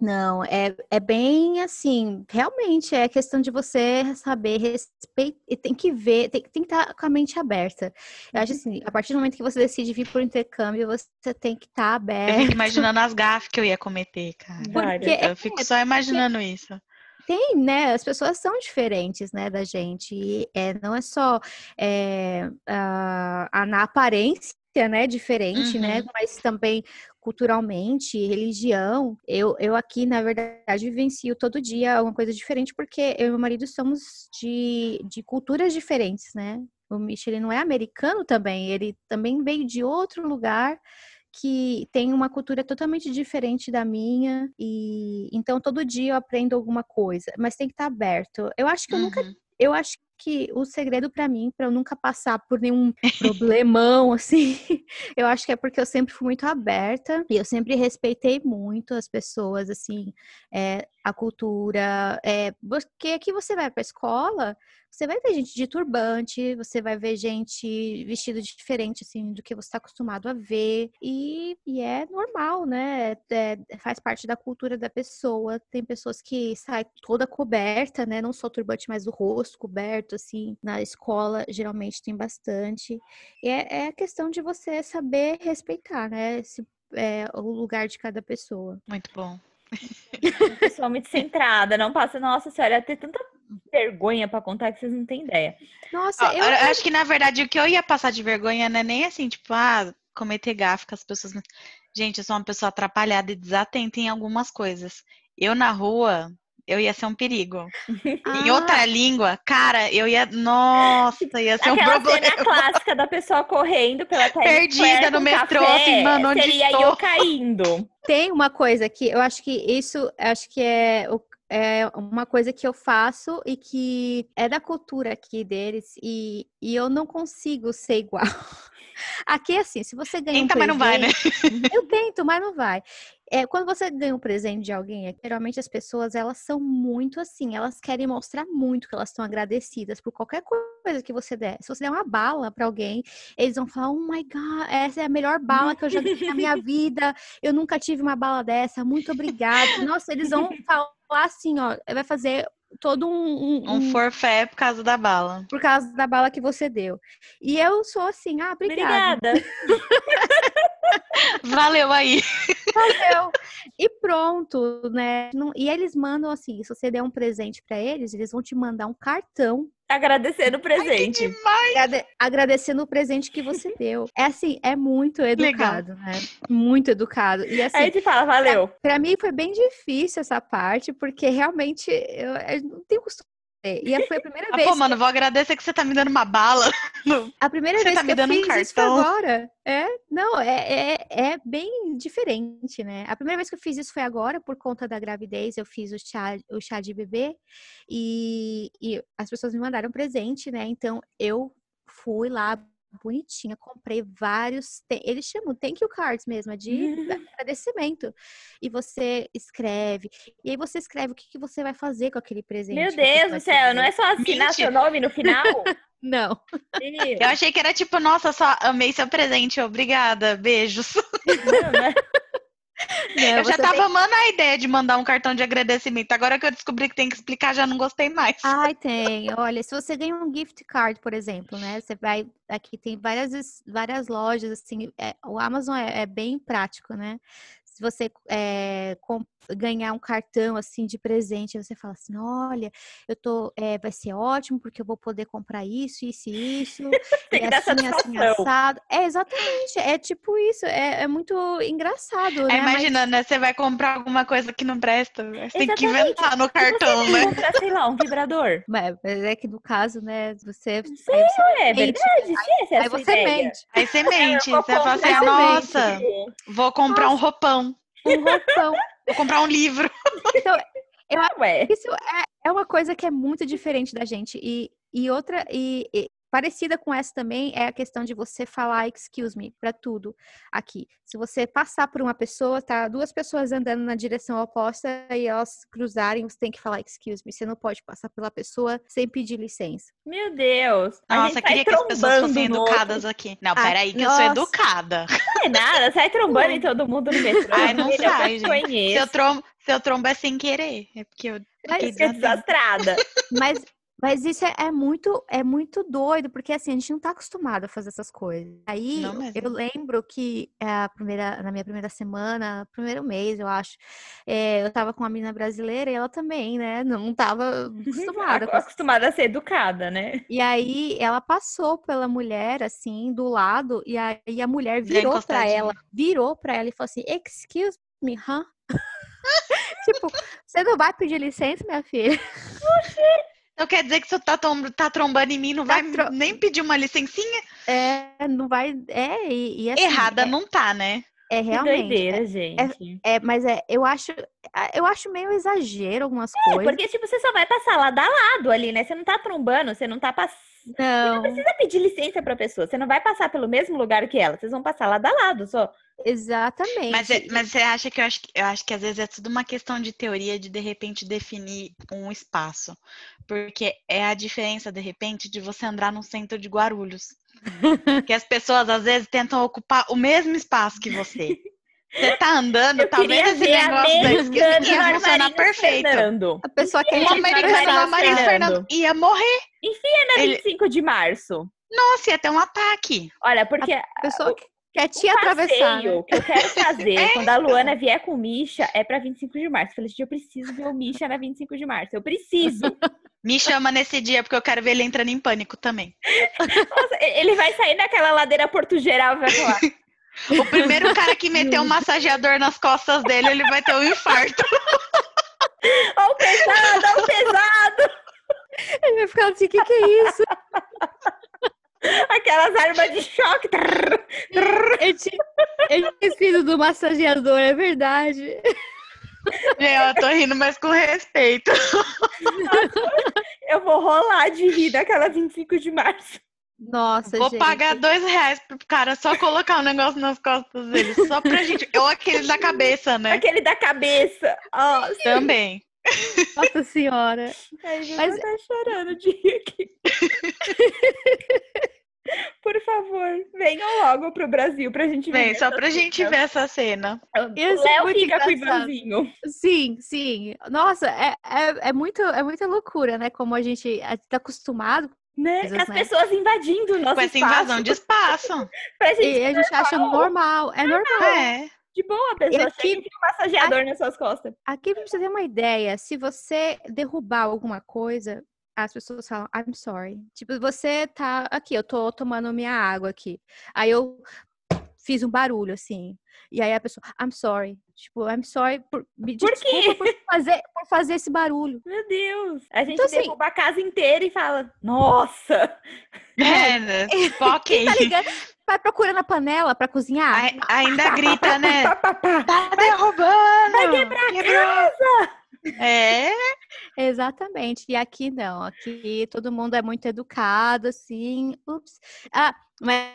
Não, é, é bem assim, realmente é questão de você saber respeitar, e tem que ver, tem, tem que estar tá com a mente aberta. Eu acho assim, a partir do momento que você decide vir por intercâmbio, você tem que estar tá aberto. Eu fico imaginando as gafas que eu ia cometer, cara. Porque, eu fico é, só imaginando isso. Tem, né? As pessoas são diferentes, né, da gente. E é, não é só é, a, na aparência, né, diferente, né, uhum. né, mas também culturalmente, religião. Eu, eu aqui, na verdade, vivencio todo dia uma coisa diferente, porque eu e meu marido somos de, de culturas diferentes, né? O Mitch, ele não é americano também, ele também veio de outro lugar que tem uma cultura totalmente diferente da minha e então todo dia eu aprendo alguma coisa, mas tem que estar aberto. Eu acho que eu nunca uhum. eu acho que o segredo para mim, para eu nunca passar por nenhum problemão *laughs* assim, eu acho que é porque eu sempre fui muito aberta e eu sempre respeitei muito as pessoas, assim, é, a cultura, é, porque aqui você vai para escola, você vai ver gente de turbante, você vai ver gente vestido de diferente, assim, do que você está acostumado a ver. E, e é normal, né? É, faz parte da cultura da pessoa. Tem pessoas que saem toda coberta, né? Não só o turbante, mas o rosto coberto, assim. Na escola, geralmente tem bastante. E é, é a questão de você saber respeitar, né? Esse, é, o lugar de cada pessoa. Muito bom. *laughs* Pessoa muito centrada, não passa, nossa senhora, ter tanta vergonha para contar que vocês não têm ideia. Nossa, eu... eu acho que na verdade o que eu ia passar de vergonha não é nem assim, tipo, ah, cometer gafe com as pessoas. Gente, eu sou uma pessoa atrapalhada e desatenta em algumas coisas. Eu na rua, eu ia ser um perigo. Ah. *laughs* Em outra língua, cara, eu ia. Nossa, ia ser Aquela um problema. cena clássica da pessoa correndo pela Perdida no metrô, café, assim, mano, onde seria estou? eu caindo. Tem uma coisa que eu acho que isso acho que é é uma coisa que eu faço e que é da cultura aqui deles e, e eu não consigo ser igual. *laughs* Aqui é assim, se você ganha Tenta, um presente, mas não vai, né? Eu tento, mas não vai. É, quando você ganha um presente de alguém, é, geralmente as pessoas elas são muito assim, elas querem mostrar muito que elas estão agradecidas por qualquer coisa que você der. Se você der uma bala para alguém, eles vão falar: "Oh my god, essa é a melhor bala que eu já vi na minha *laughs* vida. Eu nunca tive uma bala dessa. Muito obrigada". Nossa, eles vão falar assim, ó, vai fazer todo um, um, um forfé por causa da bala. Por causa da bala que você deu. E eu sou assim, ah, obrigada. Obrigada. *laughs* Valeu aí. Valeu. E pronto, né? E eles mandam assim, se você der um presente para eles, eles vão te mandar um cartão Agradecendo o presente. Ai, agradecendo o presente que você deu. É assim, é muito educado, Legal. né? Muito educado. E assim, Aí te fala, valeu. Pra, pra, mim foi bem difícil essa parte, porque realmente eu, eu não tenho costume e foi a primeira ah, vez. Pô, mano, vou agradecer que você tá me dando uma bala. A primeira você vez tá que me dando eu fiz um isso foi agora. É, não, é, é, é, bem diferente, né? A primeira vez que eu fiz isso foi agora, por conta da gravidez. Eu fiz o chá, o chá de bebê e, e as pessoas me mandaram presente, né? Então eu fui lá, bonitinha. Comprei vários. Eles chamam thank you cards mesmo, é de *laughs* agradecimento. E você escreve. E aí você escreve o que, que você vai fazer com aquele presente. Meu Deus do céu, fazer. não é só assinar seu nome no final? *laughs* não. Eu achei que era tipo, nossa, só amei seu presente, obrigada, beijos. Não, né? *laughs* Não, eu já tava tem... amando a ideia de mandar um cartão de agradecimento. Agora que eu descobri que tem que explicar, já não gostei mais. Ai, tem. Olha, se você ganha um gift card, por exemplo, né? Você vai. Aqui tem várias, várias lojas, assim. É, o Amazon é, é bem prático, né? Se você é, ganhar um cartão assim de presente, você fala assim, olha, eu tô, é, vai ser ótimo porque eu vou poder comprar isso, isso e isso, *laughs* Tem e assim, assim, assado. É exatamente, é tipo isso, é, é muito engraçado, né? É, imagina, Mas... né? Você vai comprar alguma coisa que não presta, você tem que inventar no cartão, né? Comprar, sei lá, um vibrador. *laughs* Mas é que no caso, né, você. Sim, você é mente, verdade, sim, aí você mente. Aí você *laughs* mente, você fala assim, ah, nossa, vou comprar um roupão um roupão. *laughs* Vou comprar um livro. Então, eu isso é, é uma coisa que é muito diferente da gente. E, e outra, e, e Parecida com essa também é a questão de você falar excuse me para tudo aqui. Se você passar por uma pessoa, tá duas pessoas andando na direção oposta e elas cruzarem, você tem que falar excuse me. Você não pode passar pela pessoa sem pedir licença. Meu Deus. Nossa, queria que as pessoas fossem educadas aqui. Não, peraí, que nossa. eu sou educada. Não é nada, sai trombando em todo mundo no metrô. Ai, não sai, gente. Se eu, trombo, se eu trombo é sem querer. É porque eu. Mas, desastrada. Mas mas isso é, é, muito é muito doido, porque assim, a gente não tá acostumado a fazer essas coisas. Aí eu lembro que é, a primeira, na minha primeira semana, primeiro mês, eu acho, é, eu tava com uma menina brasileira e ela também, né? Não tava *laughs* acostumada. acostumada a ser educada, né? E aí ela passou pela mulher, assim, do lado, e aí a mulher virou para ela, virou para ela e falou assim: Excuse me, huh? *laughs* tipo, você não vai pedir licença, minha filha? *laughs* Oxi! Então quer dizer que você tá, tá trombando em mim, não tá vai tro... nem pedir uma licencinha? É, não vai. É, e, e assim, Errada é, não tá, né? É realmente. Que doideira, é, gente. É, é, mas é, eu acho, eu acho meio exagero algumas é, coisas. Porque, tipo, você só vai passar lado a lado ali, né? Você não tá trombando, você não tá passando. Não. Você não precisa pedir licença pra pessoa. Você não vai passar pelo mesmo lugar que ela. Vocês vão passar lado a lado só. Exatamente. Mas, é, mas você acha que eu acho, eu acho que às vezes é tudo uma questão de teoria de de repente definir um espaço. Porque é a diferença, de repente, de você andar num centro de Guarulhos. *laughs* que as pessoas às vezes tentam ocupar o mesmo espaço que você. Você tá andando, eu talvez esse negócio da esquina ia funcionar perfeito. Fernando. A pessoa que o americano Maris Fernando ia morrer. Enfia na Ele... 25 de março. Nossa, ia ter um ataque. Olha, porque a pessoa que Quer te atravessar. Né? que eu quero fazer *laughs* é. quando a Luana vier com o Misha é pra 25 de março. Eu falei, eu preciso ver o Misha na 25 de março. Eu preciso. *laughs* Me chama nesse dia, porque eu quero ver ele entrando em pânico também. Nossa, ele vai sair daquela ladeira Porto Geral e vai falar. *laughs* O primeiro cara que meter um massageador nas costas dele, ele vai ter um infarto. Ó o pesado, ó o pesado! Ele vai ficar assim, o que, que é isso? Aquelas armas de choque. Eu tinha, eu tinha esquecido do massageador, é verdade. Eu tô rindo, mas com respeito. Eu vou rolar de rir daquela 25 de março. Nossa, Vou gente. pagar dois reais pro cara só colocar um negócio nas costas dele. Só pra gente. Ou aquele da cabeça, né? Aquele da cabeça. Nossa, Também. Nossa senhora. Ai, já Mas- estar chorando de rir aqui. *laughs* Por favor, venham logo pro Brasil pra gente ver. Vem, só pra gente ver essa cena. O Isso é Léo muito fica com o. Ivanzinho. Sim, sim. Nossa, é, é, é, muito, é muita loucura, né? Como a gente está acostumado. Né? Coisas, As né? pessoas invadindo o nosso Com essa espaço invasão de espaço. pra gente E a gente acha normal. É normal. É. de boa, a pessoa aqui- chega um massageador nas suas costas. Aqui, pra você ter uma ideia, se você derrubar alguma coisa, as pessoas falam, I'm sorry. Tipo, você tá aqui, eu tô tomando minha água aqui. Aí eu fiz um barulho, assim. E aí a pessoa, I'm sorry. Tipo, I'm sorry por me Por quê? desculpa por fazer, por fazer esse barulho. Meu Deus. A gente Então, assim- derruba a casa inteira e fala, nossa. *laughs* É, né? *laughs* Tá ligado? Vai procurando a panela pra cozinhar. Ai- Ainda grita, né? Pá, pá, pá. Tá derrubando! Vai quebrar a Quebrou. É, Exatamente. E aqui não. Aqui todo mundo é muito educado, assim. Ups. Ah, mas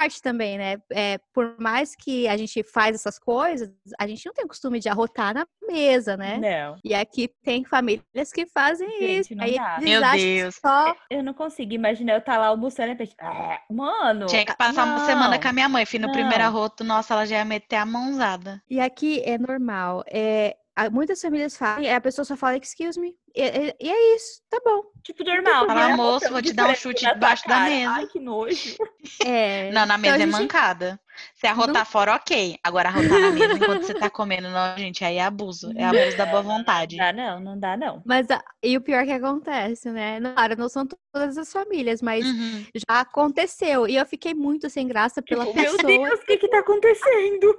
parte também, né? É, por mais que a gente faz essas coisas, a gente não tem costume de arrotar na mesa, né? Não, E aqui tem famílias que fazem Gente, isso. não Aí dá. Meu Deus. Só... eu não consigo imaginar eu estar lá almoçando e pensar, "Ah, mano. tinha que passar uma semana não." com a minha mãe. Fui no não. primeiro arroto, nossa, ela já ia meter a mãozada. E aqui é normal. É, muitas famílias falam, e a pessoa só fala, excuse me. E, e- e é isso, tá bom. Tipo, normal. Fala, vira moço, vou te dar um chute debaixo da mesa. Ai, que nojo. *laughs* É, Não, na então mesa a é gente- mancada. Se arrotar fora, ok. Agora, arrotar na mesa enquanto você tá comendo, não, gente, aí é abuso. É abuso da boa vontade. Não dá não, não dá não. Mas e o pior que acontece, né? Não- Claro, não são todas as famílias, mas Uhum. já aconteceu. E eu fiquei muito sem graça pela Tipo, meu pessoa. Deus, o que que tá acontecendo?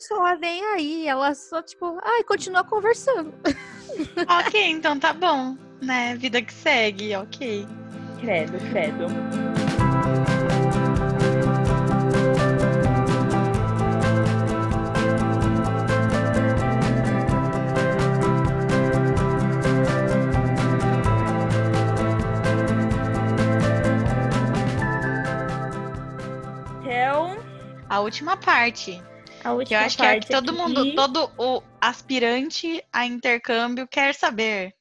A pessoa nem aí, ela só, tipo, ai, continua conversando. *laughs* Ok, então tá bom. Né? Vida que segue, ok. Credo, credo. Então, A última parte. A Que última eu acho que é que todo mundo, aqui- todo o aspirante a intercâmbio quer saber.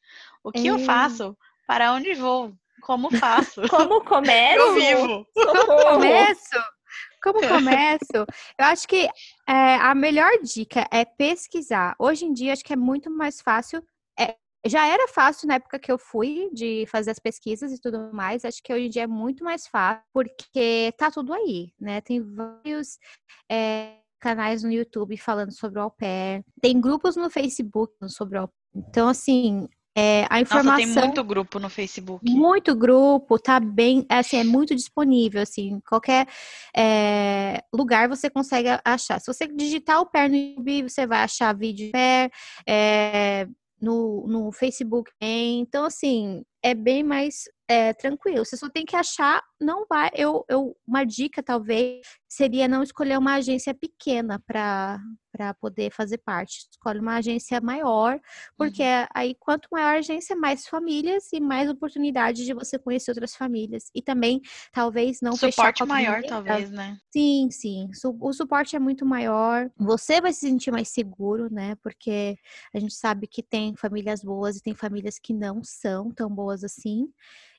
O que eu É. faço? Para onde vou? Como *laughs* faço? Como *laughs* começo? *laughs* Eu vivo. Socorro. Começo? Como começo? Eu acho que é, a melhor dica é pesquisar. Hoje em dia, acho que é muito mais fácil. É, já era fácil na época que eu fui de fazer as pesquisas e tudo mais. Acho que hoje em dia é muito mais fácil, porque tá tudo aí, né? Tem vários é, canais no YouTube falando sobre o au pair. Tem grupos no Facebook sobre o au pair. Então, assim, é, a Nossa, informação... tem muito grupo no Facebook. Muito grupo, tá bem, assim, é muito disponível, assim, qualquer é, lugar você consegue achar. Se você digitar o pair no YouTube, você vai achar vídeo pair, é, no, no Facebook. Então, assim, é bem mais é, tranquilo. Você só tem que achar, não vai. Eu, eu, uma dica, talvez, seria não escolher uma agência pequena para para poder fazer parte. Escolhe uma agência maior, porque aí quanto maior a agência, mais famílias e mais oportunidade de você conhecer outras famílias. E também, talvez, não fechar Suporte maior, talvez, né? Sim, sim. O suporte é muito maior. Você vai se sentir mais seguro, né? Porque a gente sabe que tem famílias boas e tem famílias que não são tão boas assim.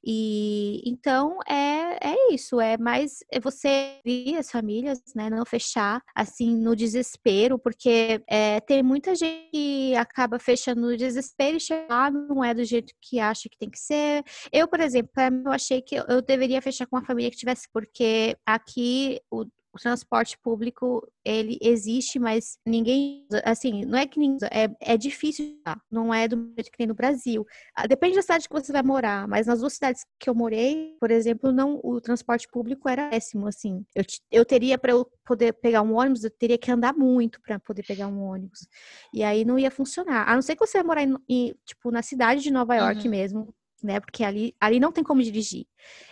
E então é, é isso, é mais é você vir as famílias, né? Não fechar assim no desespero, porque é, tem muita gente que acaba fechando no desespero e chega lá, não é do jeito que acha que tem que ser. Eu, por exemplo, eu achei que eu- eu deveria fechar com uma família que tivesse, porque aqui o, o transporte público ele existe, mas ninguém, usa. assim, não é que ninguém, usa, é, é difícil, usar, não é do jeito que tem no Brasil. Ah, Depende da cidade que você vai morar, mas nas duas cidades que eu morei, por exemplo, não, o transporte público era péssimo, assim. Eu, eu teria para eu poder pegar um ônibus, eu teria que andar muito para poder pegar um ônibus. E aí não ia funcionar. A não ser que você vai morar em, em, tipo na cidade de Nova York Uhum. mesmo, né? Porque ali, ali não tem como dirigir.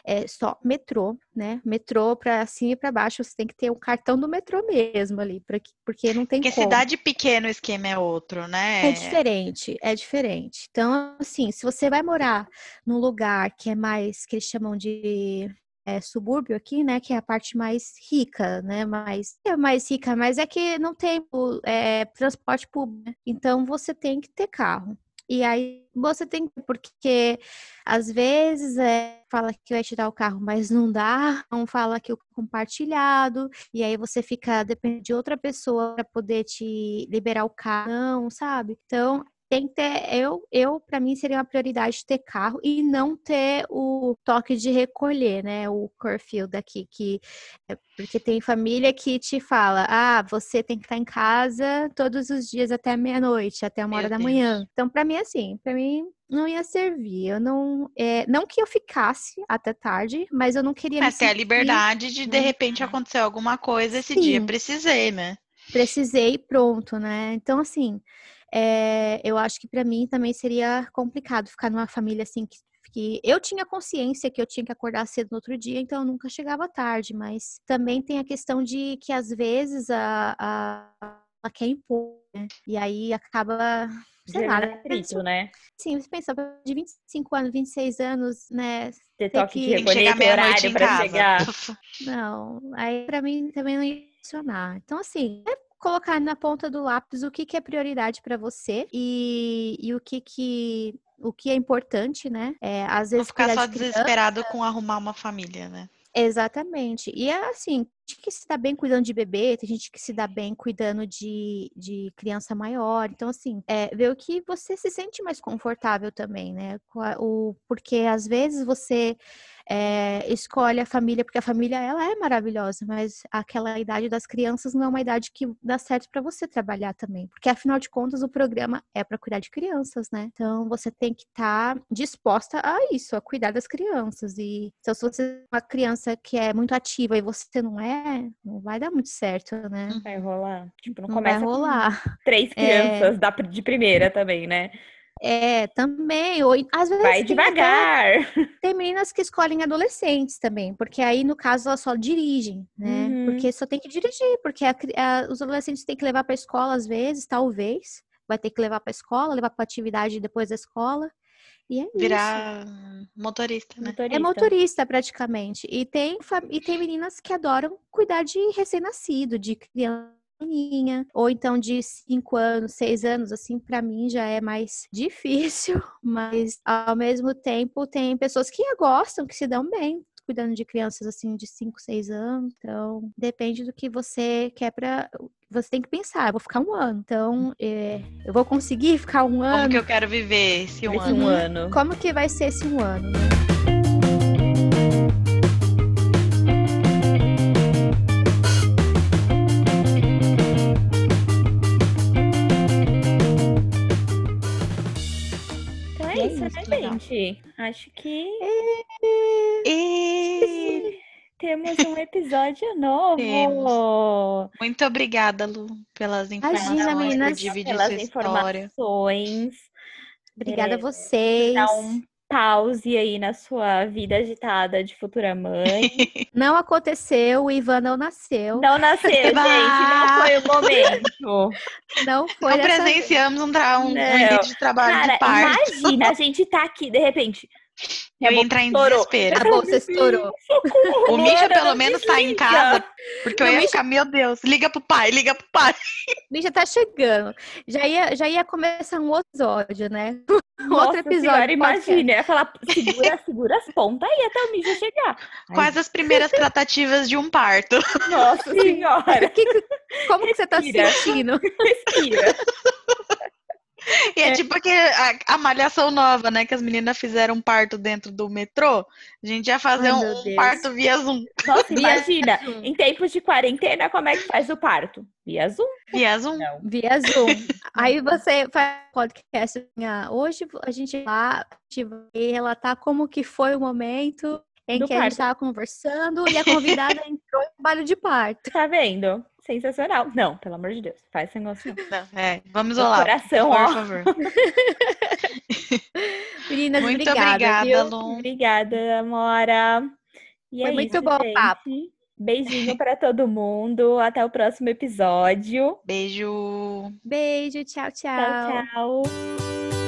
É só metrô, né? Metrô para cima e para baixo, você tem que ter o cartão do metrô mesmo ali, pra que- porque não tem Porque como. cidade pequena o esquema é outro, né? É diferente, é diferente. Então, assim, se você vai morar num lugar que é mais, que eles chamam de é, subúrbio aqui, né? Que é a parte mais rica, né? Mais, é mais rica, mas é que não tem é, transporte público. Né? Então você tem que ter carro. E aí você tem porque às vezes é, fala que vai tirar o carro, mas não dá, não fala que o compartilhado, e aí você fica depende de outra pessoa para poder te liberar o carro, não, sabe? Então tem que ter, eu, eu para mim seria uma prioridade ter carro e não ter o toque de recolher, né? O curfew daqui, que é, porque tem família que te fala, ah, você tem que estar em casa todos os dias até meia-noite, até uma Meu hora da manhã. Então, para mim, assim, para mim não ia servir. Eu não, é, não que eu ficasse até tarde, mas eu não queria. Até a liberdade de de repente acontecer alguma coisa esse Sim. dia. Precisei, né? Precisei, pronto, né? Então, assim, é, eu acho que para mim também seria complicado ficar numa família assim que, que eu tinha consciência que eu tinha que acordar cedo no outro dia, então eu nunca chegava tarde, mas também tem a questão de que às vezes a, a, ela quer impor, né? E aí acaba sei lá, atrito, né? Sim, você pensa, de 25 anos, 26 anos, né? Ter toque que... de recolher horário para chegar. Não, aí para mim também não ia funcionar. Então, assim, é colocar na ponta do lápis o que, que é prioridade para você e, e o que que o que é importante, né? É, às vezes Não ficar só desesperado com arrumar uma família, né? Exatamente. E é assim, que se dá bem cuidando de bebê, tem gente que se dá bem cuidando de, de criança maior. Então, assim, é, ver o que você se sente mais confortável também, né? O, porque às vezes você é, escolhe a família, porque a família ela é maravilhosa, mas aquela idade das crianças não é uma idade que dá certo para você trabalhar também, porque afinal de contas o programa é para cuidar de crianças, né? Então você tem que estar tá disposta a isso, a cuidar das crianças. E então, se você é uma criança que é muito ativa e você não é, não vai dar muito certo, né? Não vai rolar. Tipo, não, não começa vai rolar. três crianças é... de primeira também, né? É, também. Ou, às vezes Vai devagar. Até, *laughs* tem meninas que escolhem adolescentes também, porque aí, no caso, elas só dirigem, né? Uhum. Porque só tem que dirigir, porque a, a, os adolescentes têm que levar para a escola, às vezes, talvez. Vai ter que levar para a escola, levar para atividade depois da escola. E é Virar isso. motorista, né? Motorista. É motorista, praticamente. E tem, e tem meninas que adoram cuidar de recém-nascido, de criança ou então de cinco anos, seis anos, assim, para mim já é mais *laughs* difícil, mas ao mesmo tempo tem pessoas que gostam, que se dão bem cuidando de crianças assim de 5, 6 anos. Então, depende do que você quer para você tem que pensar, eu vou ficar um ano. Então, é, eu vou conseguir ficar um ano. Como que eu quero viver esse um, um ano? Como que vai ser esse um ano? Né? Gente, acho que. E... *laughs* Temos um episódio novo. Temos. Muito obrigada, Lu, pelas informações, Imagina, meninas, por dividir pelas sua informações. Obrigada é, a vocês. Dá um pause aí na sua vida agitada de futura mãe. *laughs* Não aconteceu, o Ivan não nasceu. Não nasceu, *laughs* gente, não foi o momento. Não foi. Não presenciamos um, um, um início de trabalho Cara, de parto. Imagina, a gente tá aqui, de repente, eu ia entrar em estourou. desespero. A bolsa estourou. O Misha, pelo menos, tá em casa. Porque eu ia Misha... ficar, meu Deus, liga pro pai, liga pro pai. Misha tá chegando. Já ia, já ia começar um outro episódio, né? Nossa outro episódio. Senhora, imagina, ia falar, segura, segura as pontas aí até o Misha chegar. *laughs* Quais as primeiras tratativas de um parto? *laughs* Nossa senhora. Que, como que você tá sentindo? *laughs* Respira. E é, é, tipo que a, a, malhação nova, né? Que as meninas fizeram um parto dentro do metrô. A gente ia fazer Ai, um, um parto via Zoom. Nossa, *laughs* imagina, em tempos de quarentena, como é que faz o parto? Via Zoom. Via Zoom. Não. Via Zoom. *laughs* Aí você faz podcast. Hoje a gente vai lá, a gente vai relatar como que foi o momento em do que parto. a gente estava conversando e a convidada *laughs* entrou em trabalho de parto. Tá vendo? Sensacional. Não, pelo amor de Deus, faz esse negócio não. é, vamos lá. Coração, por ó. favor. *laughs* Meninas, muito obrigada, obrigada, Lu. Obrigada, Amora. E Foi é muito isso, bom o papo. Beijinho para todo mundo. Até o próximo episódio. Beijo. Beijo. Tchau, tchau. Tchau, tchau.